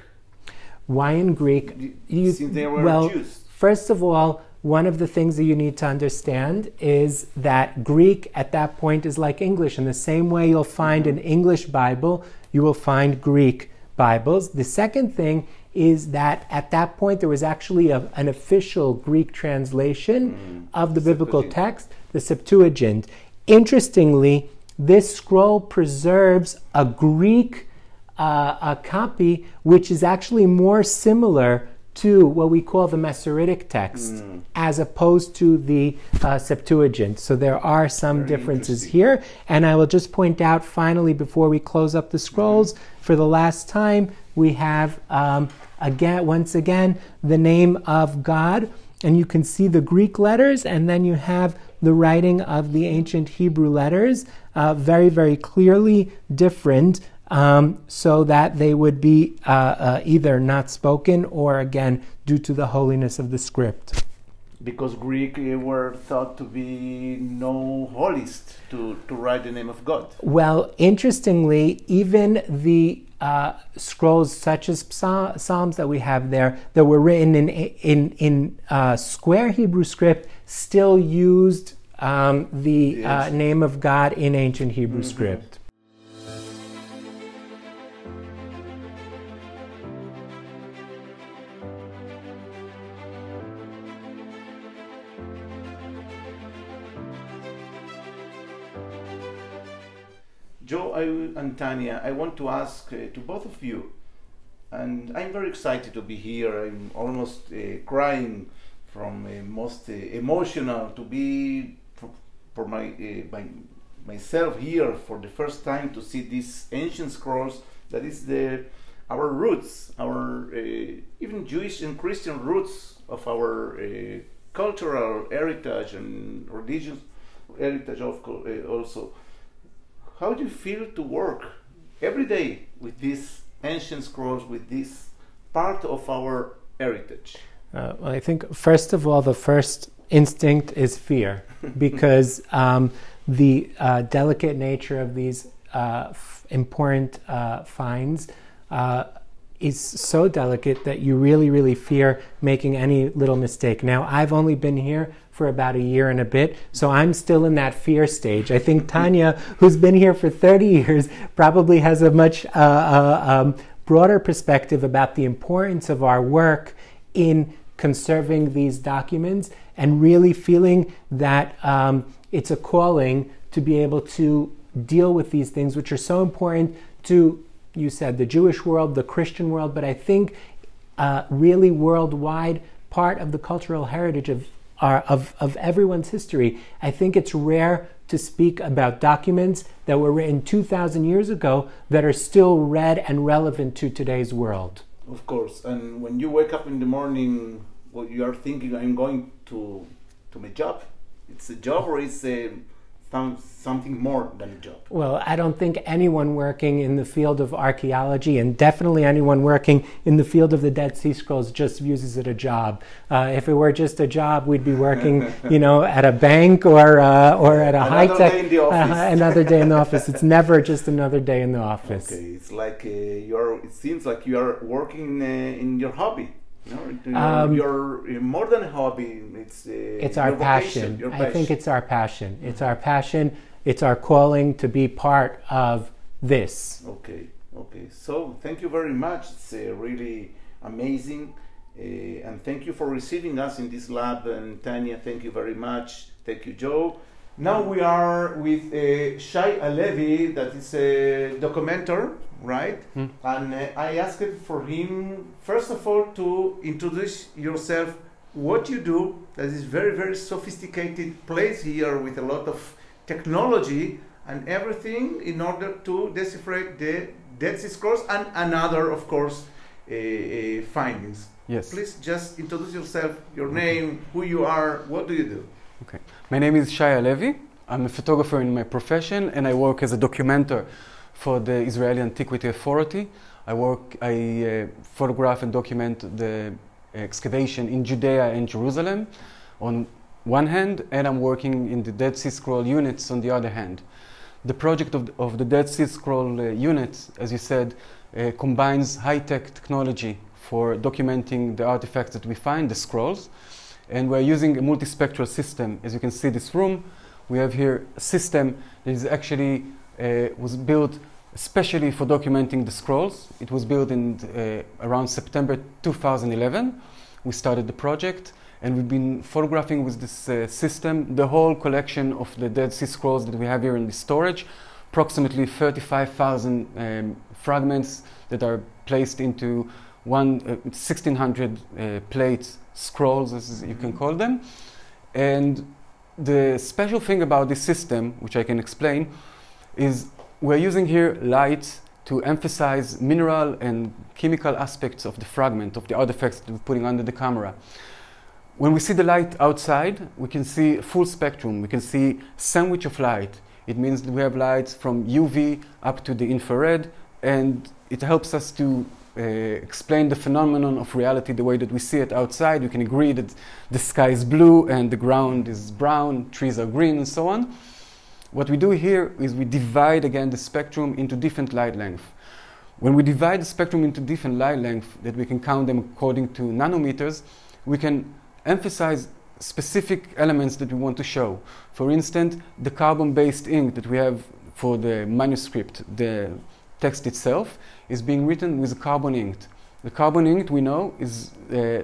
Why in Greek? You- Since they were well, Jews. First of all, one of the things that you need to understand is that Greek at that point is like English. In the same way you'll find an English Bible, you will find Greek Bibles. The second thing is that at that point there was actually a- an official Greek translation of the biblical text, the Septuagint. Interestingly, this scroll preserves a Greek uh, a copy which is actually more similar to what we call the Masoretic text as opposed to the uh, Septuagint. So there are some Very differences here. And I will just point out finally before we close up the scrolls for the last time, we have um, again, once again, the name of God. And you can see the Greek letters, and then you have the writing of the ancient Hebrew letters, uh, very, very clearly different, um, so that they would be uh, uh, either not spoken or, again, due to the holiness of the script. Because Greek uh, were thought to be no holiest to, to write the name of God. Well, interestingly, even the uh, scrolls such as Psa- Psalms that we have there that were written in in in uh, square Hebrew script still used um, the uh, name of God in ancient Hebrew script. Joe and Tanya, I want to ask uh, to both of you, and I'm very excited to be here. I'm almost uh, crying from uh, most uh, emotional to be for, for my, uh, my myself here for the first time to see these ancient scrolls. That is the our roots, our uh, even Jewish and Christian roots of our uh, cultural heritage and religious heritage of uh, also. How do you feel to work every day with these ancient scrolls, with this part of our heritage? Uh, well, I think first of all, the first instinct is fear, because um, the uh, delicate nature of these uh, f- important uh, finds uh, is so delicate that you really, really fear making any little mistake. Now, I've only been here for about a year and a bit, so I'm still in that fear stage. I think Tanya, who's been here for 30 years, probably has a much uh, uh, um, broader perspective about the importance of our work in conserving these documents and really feeling that um, it's a calling to be able to deal with these things, which are so important to, you said, the Jewish world, the Christian world, but I think uh, really worldwide part of the cultural heritage of, of, of everyone's history. I think it's rare to speak about documents that were written 2,000 years ago that are still read and relevant to today's world. Of course, and when you wake up in the morning, what you are thinking, I'm going to to my job. It's a job or it's a some, something more than a job. Well, I don't think anyone working in the field of archaeology, and definitely anyone working in the field of the Dead Sea Scrolls, just views it a job. Uh, if it were just a job, we'd be working, you know, at a bank or uh, or at a high tech. day in the office. Uh, another day in the office. It's never just another day in the office. Okay, it's like uh, you're. It seems like you are working uh, in your hobby. Know, you're, Um, you're, you're more than a hobby. It's uh, It's our your vocation, passion. I think it's our passion. It's our passion. It's our calling to be part of this. Okay, okay. So thank you very much. It's uh, really amazing, uh, and thank you for receiving us in this lab. And Tanya, thank you very much. Thank you, Joe. Now we are with uh, Shai Halevi, that is a documenter, right? Hmm. And uh, I asked for him first of all to introduce yourself, what you do. That is very very sophisticated place here with a lot of technology and everything in order to decipher the Dead Sea Scrolls and another, of course, uh, uh, findings. Yes. Please just introduce yourself, your name, who you are, what do you do? Okay. My name is Shai Halevi. I'm a photographer in my profession and I work as a documenter for the Israeli Antiquity Authority. I work, I uh, photograph and document the excavation in Judea and Jerusalem on one hand, and I'm working in the Dead Sea Scroll units on the other hand. The project of, of the Dead Sea Scroll uh, units, as you said, uh, combines high-tech technology for documenting the artifacts that we find, the scrolls, and we're using a multispectral system. As you can see this room, we have here a system that is actually uh, was built especially for documenting the scrolls. It was built in uh, around September 2011. We started the project and we've been photographing with this uh, system the whole collection of the Dead Sea Scrolls that we have here in the storage, approximately 35,000 um, fragments that are placed into one uh, 1600 uh, plate scrolls, as you can call them. And the special thing about this system, which I can explain, is we're using here light to emphasize mineral and chemical aspects of the fragment, of the artifacts that we're putting under the camera. When we see the light outside, we can see full spectrum. We can see sandwich of light. It means that we have lights from UV up to the infrared, and it helps us to uh, explain the phenomenon of reality the way that we see it outside. We can agree that the sky is blue and the ground is brown, trees are green, and so on. What we do here is we divide again the spectrum into different light length. When we divide the spectrum into different light length, that we can count them according to nanometers, we can emphasize specific elements that we want to show. For instance, the carbon-based ink that we have for the manuscript, the text itself, is being written with carbon ink. The carbon ink we know is uh,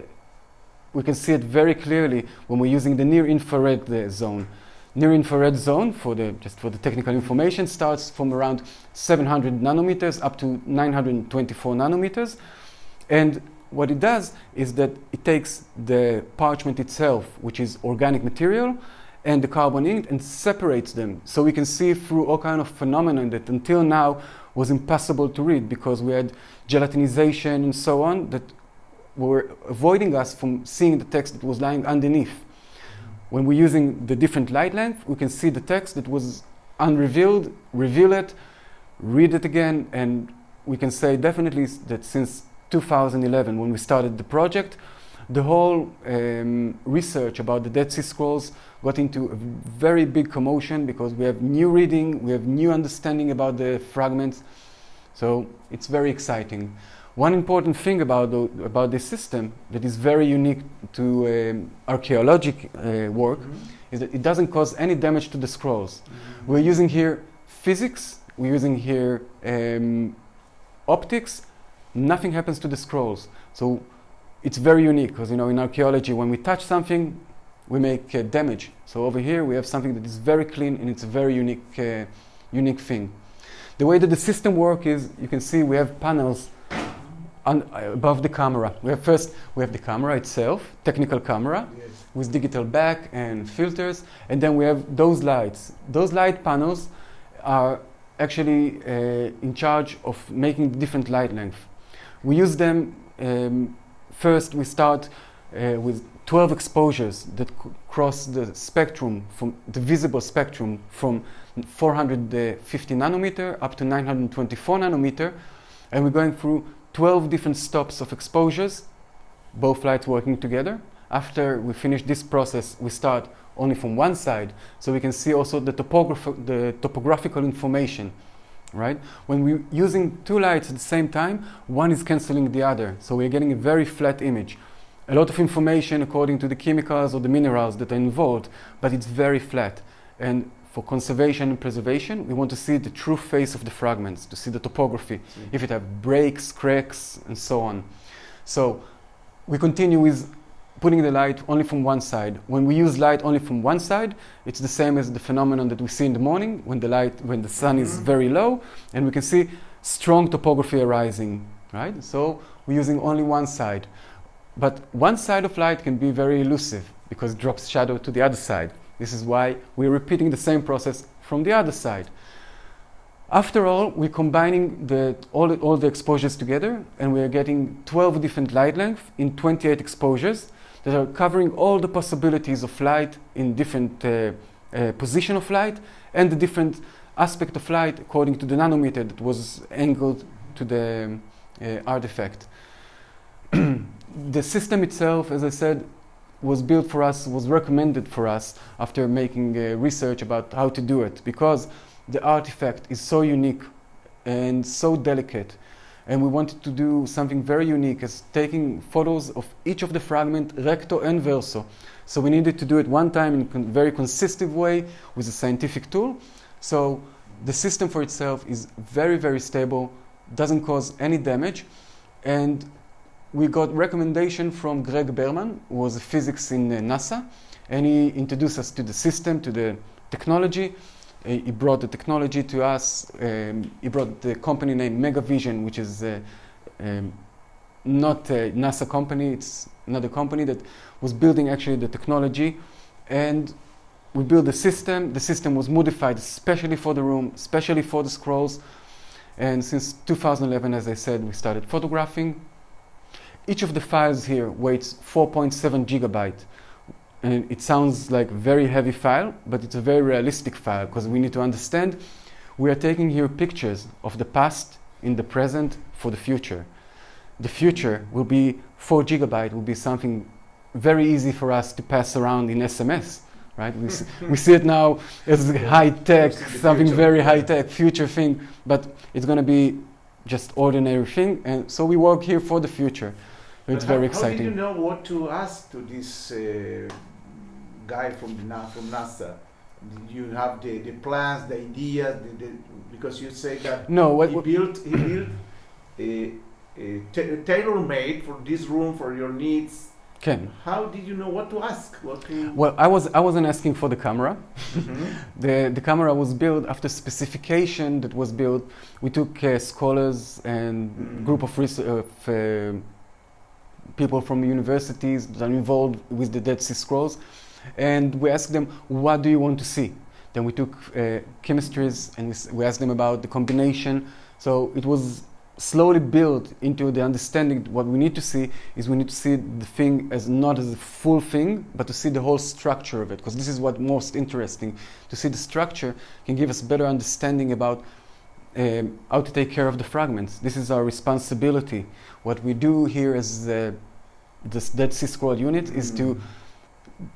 we can see it very clearly when we're using the near infrared uh, zone. Near infrared zone, for the, just for the technical information, starts from around 700 nanometers up to 924 nanometers. And what it does is that it takes the parchment itself, which is organic material, and the carbon ink and separates them so we can see through all kind of phenomena that until now was impossible to read because we had gelatinization and so on that were avoiding us from seeing the text that was lying underneath. When we're using the different light length, we can see the text that was unrevealed, reveal it, read it again, and we can say definitely that since 2011, when we started the project, the whole um, research about the Dead Sea Scrolls got into a very big commotion because we have new reading, we have new understanding about the fragments. So it's very exciting. One important thing about, the, about this system that is very unique to um, archaeologic uh, work mm-hmm. is that it doesn't cause any damage to the scrolls. Mm-hmm. We're using here physics, we're using here um, optics, nothing happens to the scrolls. So it's very unique because you know in archaeology when we touch something we make uh, damage. So over here we have something that is very clean and it's a very unique, uh, unique thing. The way that the system works is you can see we have panels un- above the camera. We have first we have the camera itself, technical camera, yes. with digital back and filters, and then we have those lights. Those light panels are actually uh, in charge of making different light length. We use them. Um, first, we start uh, with 12 exposures that cross the spectrum from the visible spectrum from 450 nanometer up to 924 nanometer and we're going through 12 different stops of exposures both lights working together. After we finish this process we start only from one side so we can see also the, topograph- the topographical information right? When we're using two lights at the same time one is canceling the other so we're getting a very flat image. A lot of information according to the chemicals or the minerals that are involved, but it's very flat. And for conservation and preservation, we want to see the true face of the fragments, to see the topography, mm. if it have breaks, cracks, and so on. So we continue with putting the light only from one side. When we use light only from one side, it's the same as the phenomenon that we see in the morning when the light, when the sun mm-hmm. is very low, and we can see strong topography arising, right? So we're using only one side. But one side of light can be very elusive because it drops shadow to the other side. This is why we're repeating the same process from the other side. After all, we're combining the, all, all the exposures together and we're getting 12 different light lengths in 28 exposures that are covering all the possibilities of light in different uh, uh, position of light and the different aspect of light according to the nanometer that was angled to the uh, artifact. the system itself, as I said, was built for us, was recommended for us after making uh, research about how to do it because the artifact is so unique and so delicate. And we wanted to do something very unique as taking photos of each of the fragment, recto and verso. So we needed to do it one time in a con- very consistent way with a scientific tool. So the system for itself is very, very stable, doesn't cause any damage, and we got recommendation from Greg Bearman, who was a physics in uh, NASA, and he introduced us to the system, to the technology. Uh, he brought the technology to us. Um, he brought the company name Megavision, which is uh, um, not a NASA company, it's another company that was building actually the technology. And we built the system. The system was modified especially for the room, especially for the scrolls. And since 2011, as I said, we started photographing each of the files here weighs 4.7 gigabyte. And it sounds like a very heavy file, but it's a very realistic file because we need to understand we are taking here pictures of the past in the present for the future. The future will be 4 gigabyte, will be something very easy for us to pass around in SMS. Right? We, see, we see it now as high tech, something future. very high tech, future thing, but it's going to be just ordinary thing. And so we work here for the future. It's very exciting. How did you know what to ask to this uh, guy from from NASA? Did you have the, the plans, the ideas, the, the, because you say that no, what, he built he built a, a tailor made for this room for your needs. Ken. How did you know what to ask? What to well, I was I wasn't asking for the camera. Mm-hmm. the the camera was built after specification that was built. We took uh, scholars and mm-hmm. group of, res- of uh, people from universities that are involved with the Dead Sea Scrolls, and we asked them, what do you want to see? Then we took uh, chemistries and we, asked them about the combination. So it was slowly built into the understanding what we need to see is we need to see the thing as not as a full thing but to see the whole structure of it because this is what most interesting to see the structure can give us better understanding about um, how to take care of the fragments this is our responsibility what we do here as the, the Dead Sea Scroll unit is to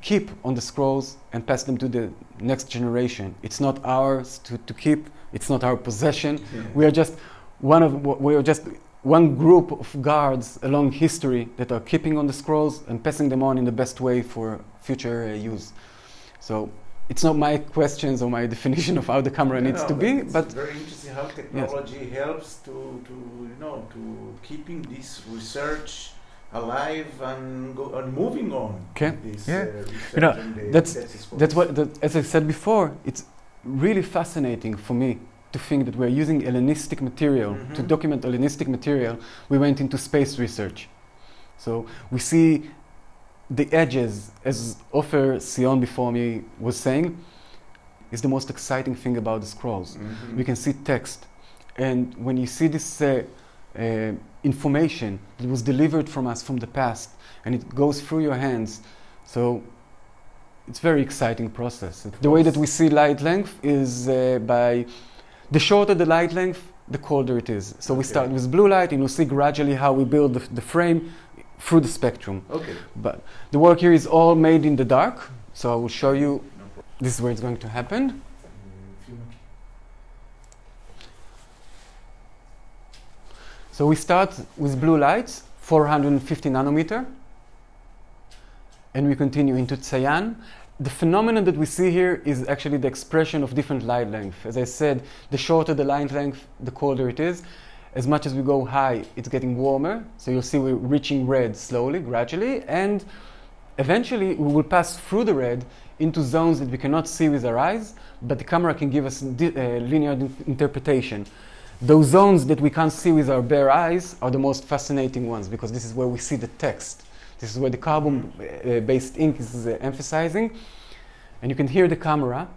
keep on the scrolls and pass them to the next generation. It's not ours to, to keep. It's not our possession. Yeah. we are just one of we are just one group of guards along history that are keeping on the scrolls and passing them on in the best way for future uh, use. So it's not my questions or my definition of how the camera needs No, to be, it's but very interesting how technology helps to, to you know to keeping this research alive and go, and moving on. Okay. This, Yeah. uh, You know, that's- Sea Scrolls. that's what that, as I said before, it's really fascinating for me to think that we're using Hellenistic material to Mhm. document Hellenistic material. We went into space research, so we see the edges, as Ofer Sion before me was saying, is the most exciting thing about the scrolls. Mhm. We can see text, and when you see this uh, uh, information that was delivered from us from the past, and it goes through your hands, so it's very exciting process. The way that we see light length is uh, by the shorter the light length, the colder it is. So we start with blue light, and you'll see gradually how we build the, the frame through the spectrum. Okay. But the work here is all made in the dark, so I will show you. No. This is where it's going to happen. So we start with blue lights, 450 nanometer, and we continue into cyan. The phenomenon that we see here is actually the expression of different light length. As I said, the shorter the light length, the colder it is. As much as we go high, it's getting warmer. So you'll see we're reaching red slowly, gradually, and eventually we will pass through the red into zones that we cannot see with our eyes, but the camera can give us uh, linear interpretation. Those zones that we can't see with our bare eyes are the most fascinating ones because this is where we see the text. This is where the carbon uh, based ink is uh, emphasizing. And you can hear the camera.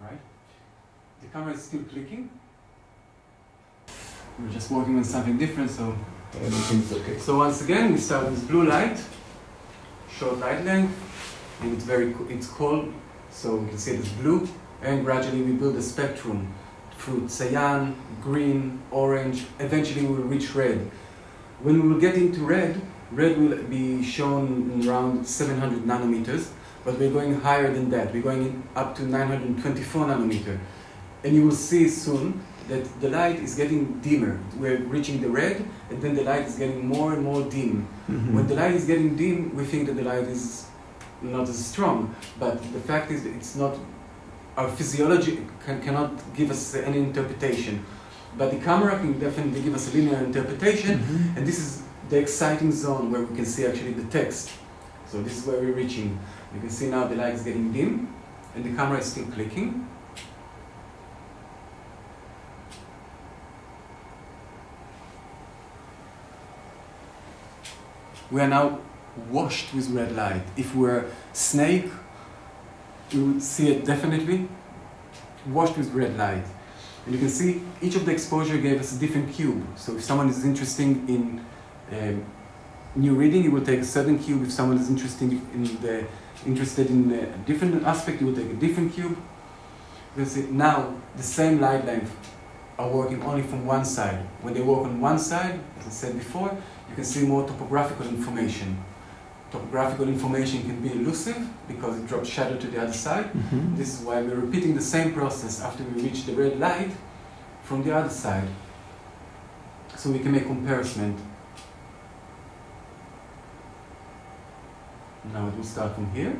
Right? The camera is still clicking. We're just working on something different, so Everything's okay. so once again, we start with blue light, short light length, and it's very it's cold, so we can see it as blue, and gradually we build a spectrum through cyan, green, orange. Eventually, we will reach red. When we will get into red, red will be shown in around 700 nanometers, but we're going higher than that. We're going up to 924 nanometer, and you will see soon that the light is getting dimmer. We're reaching the red, and then the light is getting more and more dim. Mm-hmm. When the light is getting dim, we think that the light is not as strong. But the fact is, that it's not. Our physiology can, cannot give us any interpretation. But the camera can definitely give us a linear interpretation, mm-hmm. and this is the exciting zone where we can see actually the text. So this is where we're reaching. You can see now the light is getting dim, and the camera is still clicking. we are now washed with red light. If we're snake, you see it definitely washed with red light. And you can see each of the exposure gave us a different cube. So if someone is interested in um, new reading, it will take a certain cube. If someone is interested in the interested in a different aspect, it will take a different cube. You can see now the same light length are working only from one side. When they work on one side, as I said before, you can see more topographical information. Topographical information can be elusive because it drops shadow to the other side. Mm-hmm. This is why we're repeating the same process after we reach the red light from the other side. So we can make comparison. Now it will start from here.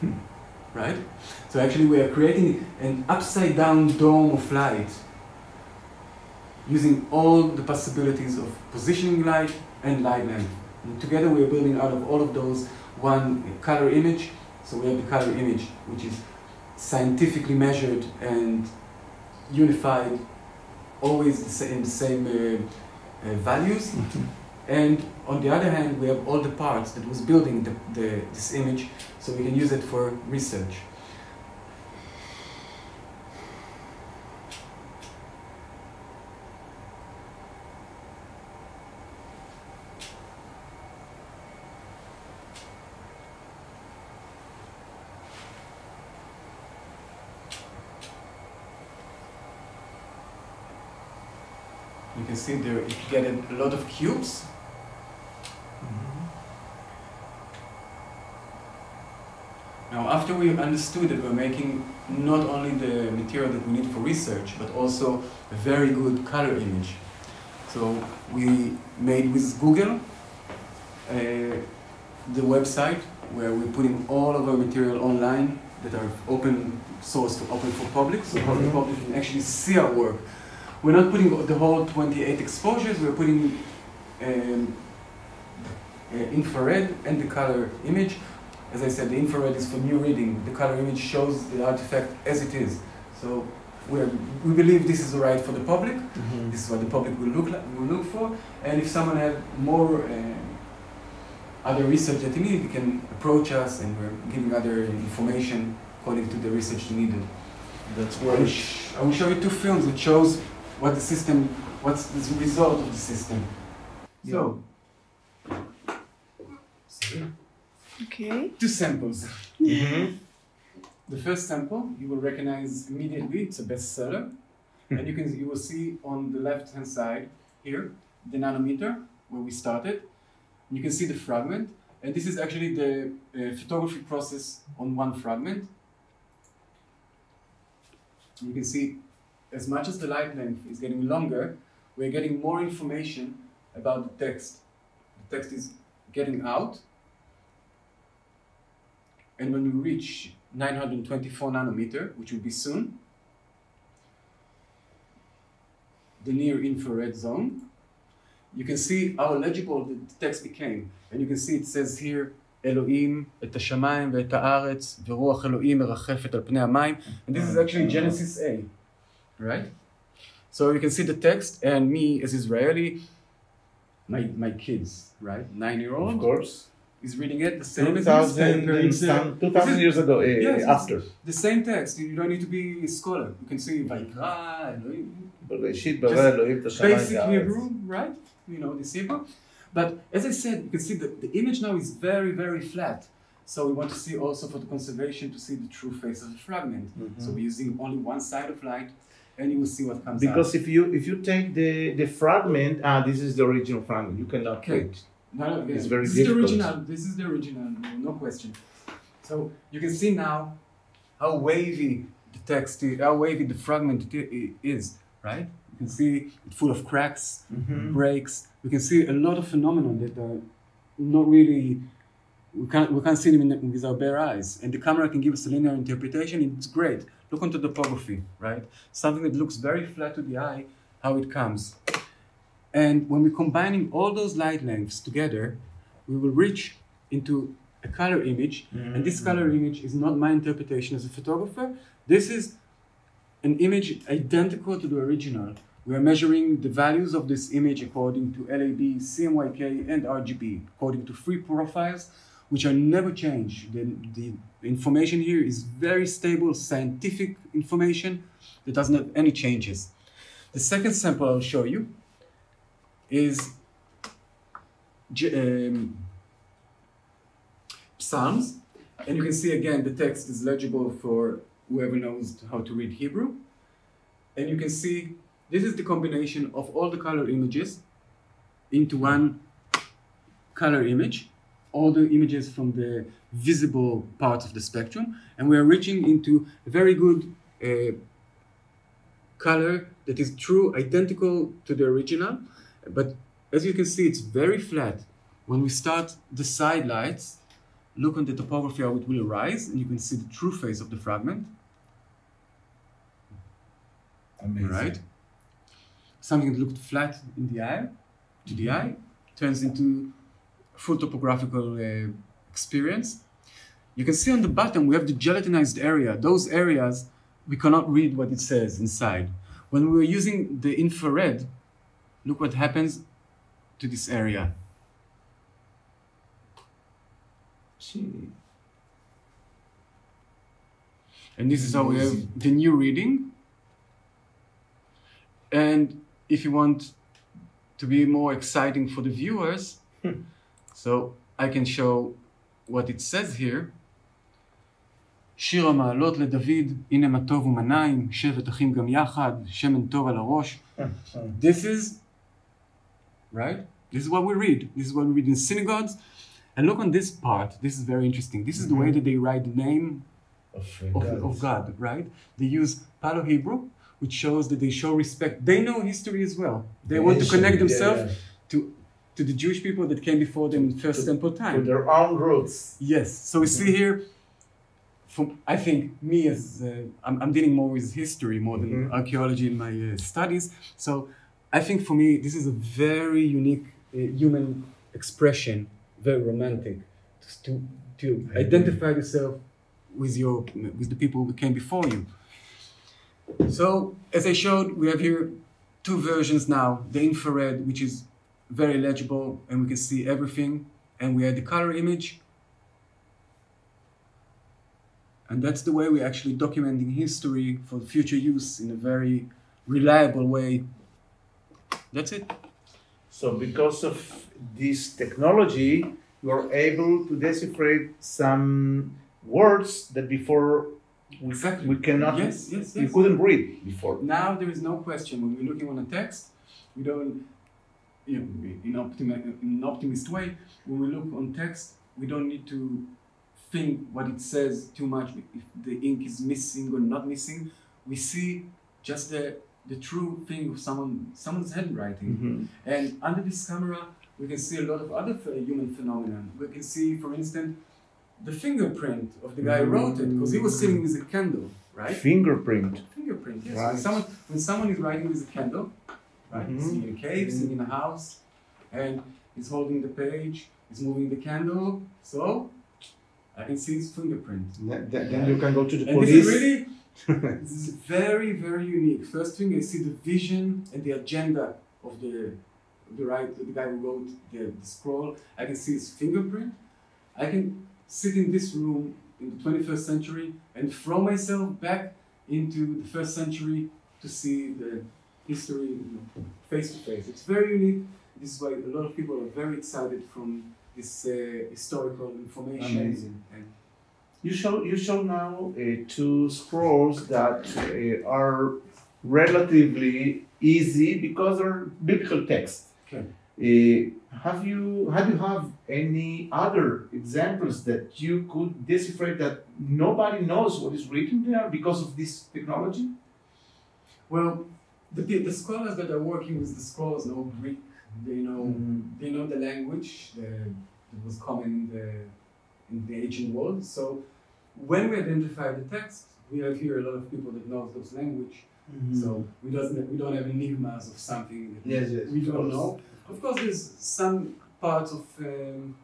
Hmm. right? So actually we are creating an upside down dome of light using all the possibilities of positioning light and light length. And together we are building out of all of those one color image. So we have the color image, which is scientifically measured and unified, always the sa- in the same uh, uh, values. And on the other hand, we have all the parts that was building the, the, this image, so we can use it for research. See there it getted a lot of cubes. Now, after we understood that we're making not only the material that we need for research, but also a very good color image. So we made with Google uh, the website where we're putting all of our material online that are open source open for public, so the public can actually see our work. We're not putting the whole 28 exposures, we're putting um, uh, infrared and the color image. As I said, the infrared is for new reading. The color image shows the artifact as it is. So we're, we believe this is right for the public. Mm-hmm. This is what the public will look like, will look for. And if someone has more uh, other research that they need, they can approach us, and we're giving other information according to the research needed. That's I will, I will show you two films that shows what the system, what's the result of the system. So, Okay. two samples. Mm-hmm. The first sample you will recognize immediately. It's a bestseller, and you can you will see on the left hand side here the nanometer where we started. You can see the fragment, and this is actually the uh, photography process on one fragment. You can see as much as the light length is getting longer, we're getting more information about the text. The text is getting out, and when we reach 924 nanometer, which will be soon, the near infrared zone, you can see how legible the text became. And you can see it says here, אלוהים את השמיים ואת הארץ, ורוח אלוהים מרחפת על פני המים. And this is actually Genesis A, right? So you can see the text and me as Israeli, my, my kids, right? Nine year old. Of course. Is reading it the same 2000 as some, 2000 years ago, eh, after. The same text. You don't need to be a scholar. You can see Vaikra, Elohim. Basic Hebrew, right? You know, this Hebrew. But as I said, you can see that the image now is very, very flat. So we want to see also for the conservation to see the true face of the fragment. Mm-hmm. So we're using only one side of light and you will see what comes Because out. if you if you take the the fragment, ah, this is the original fragment. You cannot Okay. wait. No, no, yeah. It's very this is the original. This is the original, no, no question. So you can see now how wavy the text is, how wavy the fragment i- i- is, right? You can see it's full of cracks, breaks. We can see a lot of phenomena that are not really we can't we can't see them in, with our bare eyes. And the camera can give us a linear interpretation. It's great. Look on the topography, right? Something that looks very flat to the eye, how it comes. And when we're combining all those light lengths together, we will reach into a color image. And this mm-hmm. color image is not my interpretation as a photographer. This is an image identical to the original. We are measuring the values of this image according to LAB, CMYK, and RGB, according to three profiles, which are never changed. The, the information here is very stable, scientific information that doesn't have any changes. The second sample I'll show you is um, Psalms, and you can see again the text is legible for whoever knows how to read Hebrew. And you can see this is the combination of all the color images into one color image, all the images from the visible parts of the spectrum, and we are reaching into a very good uh, color that is true, identical to the original, but as you can see, it's very flat. When we start the side lights, look on the topography how it will arise, and you can see the true face of the fragment. Amazing. Right? Something that looked flat in the eye, to the eye, turns into full topographical uh, experience. You can see on the bottom we have the gelatinized area. Those areas we cannot read what it says inside. When we were using the infrared, look what happens to this area. Gee. And this is how we have the new reading. And if you want to be more exciting for the viewers, so I can show what it says here. שיר המעלות לדוד, הנה מה טוב ומנעים, שבט אחים גם יחד, שמן טוב על הראש. This is, right? This is what we read. This is what we read in synagogues. And look on this part. This is very interesting. This is the way that they write the name of, of, of God, right? They use Paleo Hebrew, which shows that they show respect. They know history as well. They want to connect themselves to to the Jewish people that came before them in First To- Temple To time. their own roots. Yes. So we see here. From I think me as uh, I'm, I'm dealing more with history more than Mhm. archaeology in my uh, studies. So I think for me this is a very unique uh, human expression, very romantic, to to identify yourself with your with the people who came before you. So as I showed, we have here two versions now: the infrared, which is very legible and we can see everything, and we had the color image. And that's the way we're actually documenting history for future use in a very reliable way. That's it. So because of this technology, you are able to decipher some words that before we, Exactly. we cannot, Yes, yes, we yes. couldn't read before. Now there is no question when we're looking on a text, we don't, you in, optimi- in an optimist way, when we look on text, we don't need to think what it says too much, if the ink is missing or not missing. We see just the, the true thing of someone someone's handwriting. Mhm. And under this camera, we can see a lot of other human phenomena. We can see, for instance, the fingerprint of the guy who wrote it, because he was sitting with a candle, right? Fingerprint. Fingerprint, yes. Right. When, someone, when someone is writing with a candle, right? Mhm. Sitting in a cave, sitting in a house, and he's holding the page, he's moving the candle, so I can see his fingerprint. Then, you can go to the And this police. is really, this is very, very unique. First thing, I see the vision and the agenda of the, the right, the guy who wrote the, the scroll. I can see his fingerprint. I can sit in this room in the 21st century and throw myself back into the first century to see the history you know, face to face. It's very unique. This is why a lot of people are very excited from this uh, historical information. Amazing. And You show you show now uh, two scrolls that uh, are relatively easy because they're biblical texts. Okay. Uh, have you have you have any other examples that you could decipher that nobody knows what is written there because of this technology? Well, the, the scholars that are working with the scrolls know Greek. They know they know the language that was common in the in the ancient world. So when we identify the text, we have here a lot of people that know those language. So we doesn't we don't have enigmas of something that Yes, yes, we don't know. Of course, there's some parts of um,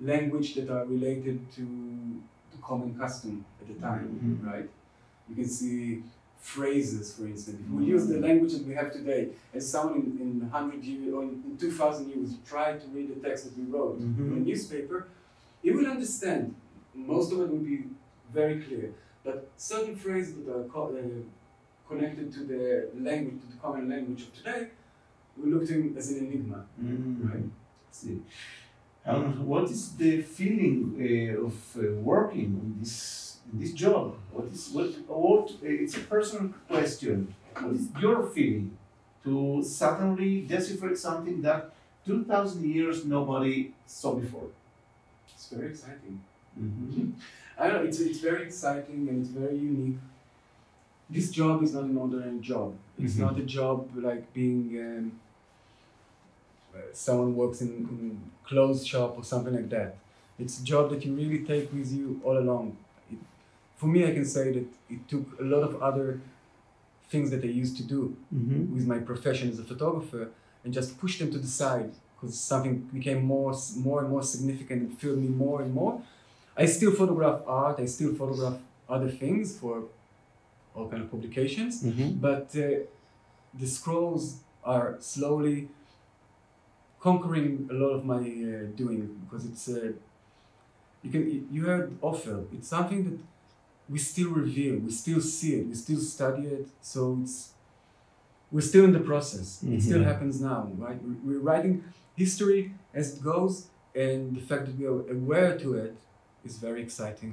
language that are related to the common custom at the time, Mhm. right? You can see phrases, for instance. If we use the language that we have today, as someone in, in 100 years or in, in 2,000 years tried to read the text that we wrote in a Mhm. newspaper, he will understand. Most of it would be very clear. But certain phrases that are co- uh, connected to the language, to the common language of today, we look to him as an enigma. Right. See. And what is the feeling uh, of uh, working on this this job? What is what? What? It's a personal question. What is your feeling to suddenly decipher something that two thousand years nobody saw before? It's very exciting. Mm-hmm. I don't know, it's, it's very exciting and it's very unique. This job is not an ordinary job. It's Mhm. not a job like being um, uh, someone works in, in clothes shop or something like that. It's a job that you really take with you all along. For me, I can say that it took a lot of other things that I used to do Mm-hmm. with my profession as a photographer and just pushed them to the side because something became more more and more significant and filled me more and more. I still photograph art. I still photograph other things for all kind of publications, Mm-hmm. but uh, the scrolls are slowly conquering a lot of my uh, doing because it's uh, you can you heard Ophel. It's something that we still reveal, we still see it, we still study it. So it's we're still in the process. It still Mhm. happens now, right? We- We're writing history as it goes, and the fact that we are aware to it is very exciting.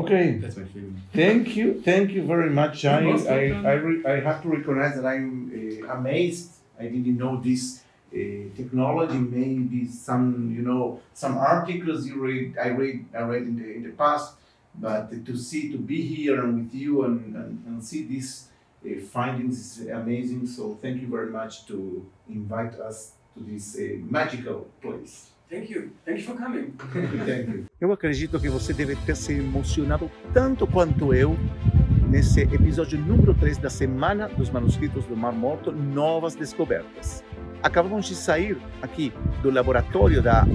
Okay. That's my feeling. Thank you, thank you very much. I I. I, re- I have to recognize that I'm uh, amazed I didn't know this uh, technology. Maybe some, you know, some articles you read, I read, I read in the in the past. But to see, to be here and with you and, and, and see these uh, findings is amazing. So thank you very much to invite us to this uh, magical place. Thank you. Thank you for coming. Thank you. Eu acredito que você deve ter se emocionado tanto quanto eu nesse episódio número 3 da Semana dos Manuscritos do Mar Morto Novas Descobertas. Acabamos de sair aqui do laboratório da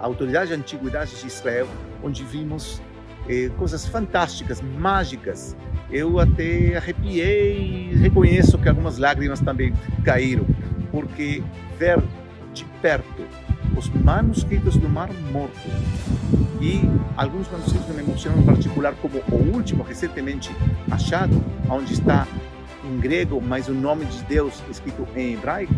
Autoridade de Antiguidades de Israel, onde vimos eh, coisas fantásticas, mágicas. Eu até arrepiei e reconheço que algumas lágrimas também caíram, porque ver de perto os manuscritos do Mar Morto e alguns manuscritos me emocionam em particular, como o último recentemente achado, onde está em grego, mas o nome de Deus escrito em hebraico.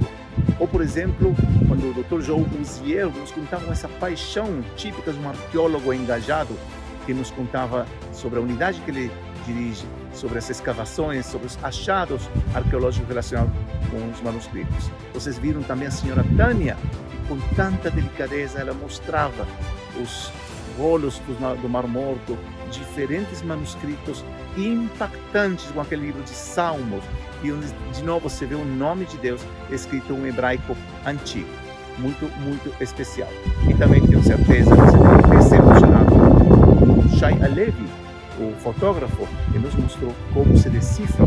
Ou, por exemplo, quando o Dr. João Uziel nos contava essa paixão típica de um arqueólogo engajado, que nos contava sobre a unidade que ele dirige, sobre as escavações, sobre os achados arqueológicos relacionados com os manuscritos. Vocês viram também a senhora Tânia, que com tanta delicadeza ela mostrava os rolos do Mar Morto, diferentes manuscritos impactantes, com aquele livro de Salmos, e onde de novo você vê o nome de Deus escrito em hebraico antigo. Muito, muito especial. E também tenho certeza que você deve ter se emocionado. Shai Alevi, o fotógrafo, que nos mostrou como se decifram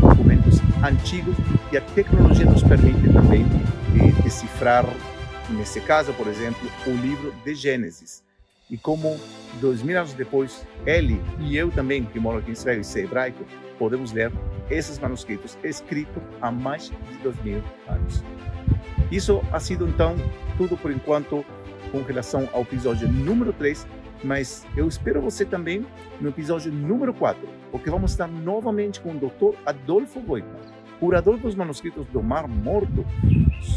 documentos antigos e a tecnologia nos permite também eh, decifrar, nesse caso, por exemplo, o livro de Gênesis e como dois mil anos depois, ele e eu também, que moro aqui em Israel e sei hebraico, podemos ler esses manuscritos escritos há mais de dois mil anos. Isso ha sido então tudo por enquanto com relação ao episódio número 3, mas eu espero você também no episódio número 4, porque vamos estar novamente com o Dr. Adolfo Goita, curador dos manuscritos do Mar Morto,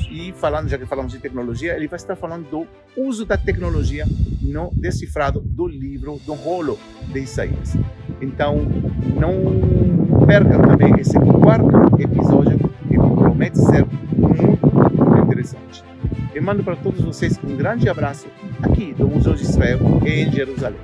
e falando, já que falamos de tecnologia, ele vai estar falando do uso da tecnologia no decifrado do livro, do rolo de Isaías. Então, não percam também esse quarto episódio, que promete ser muito interessante e mando para todos vocês um grande abraço aqui do Museu de Israel em Jerusalém.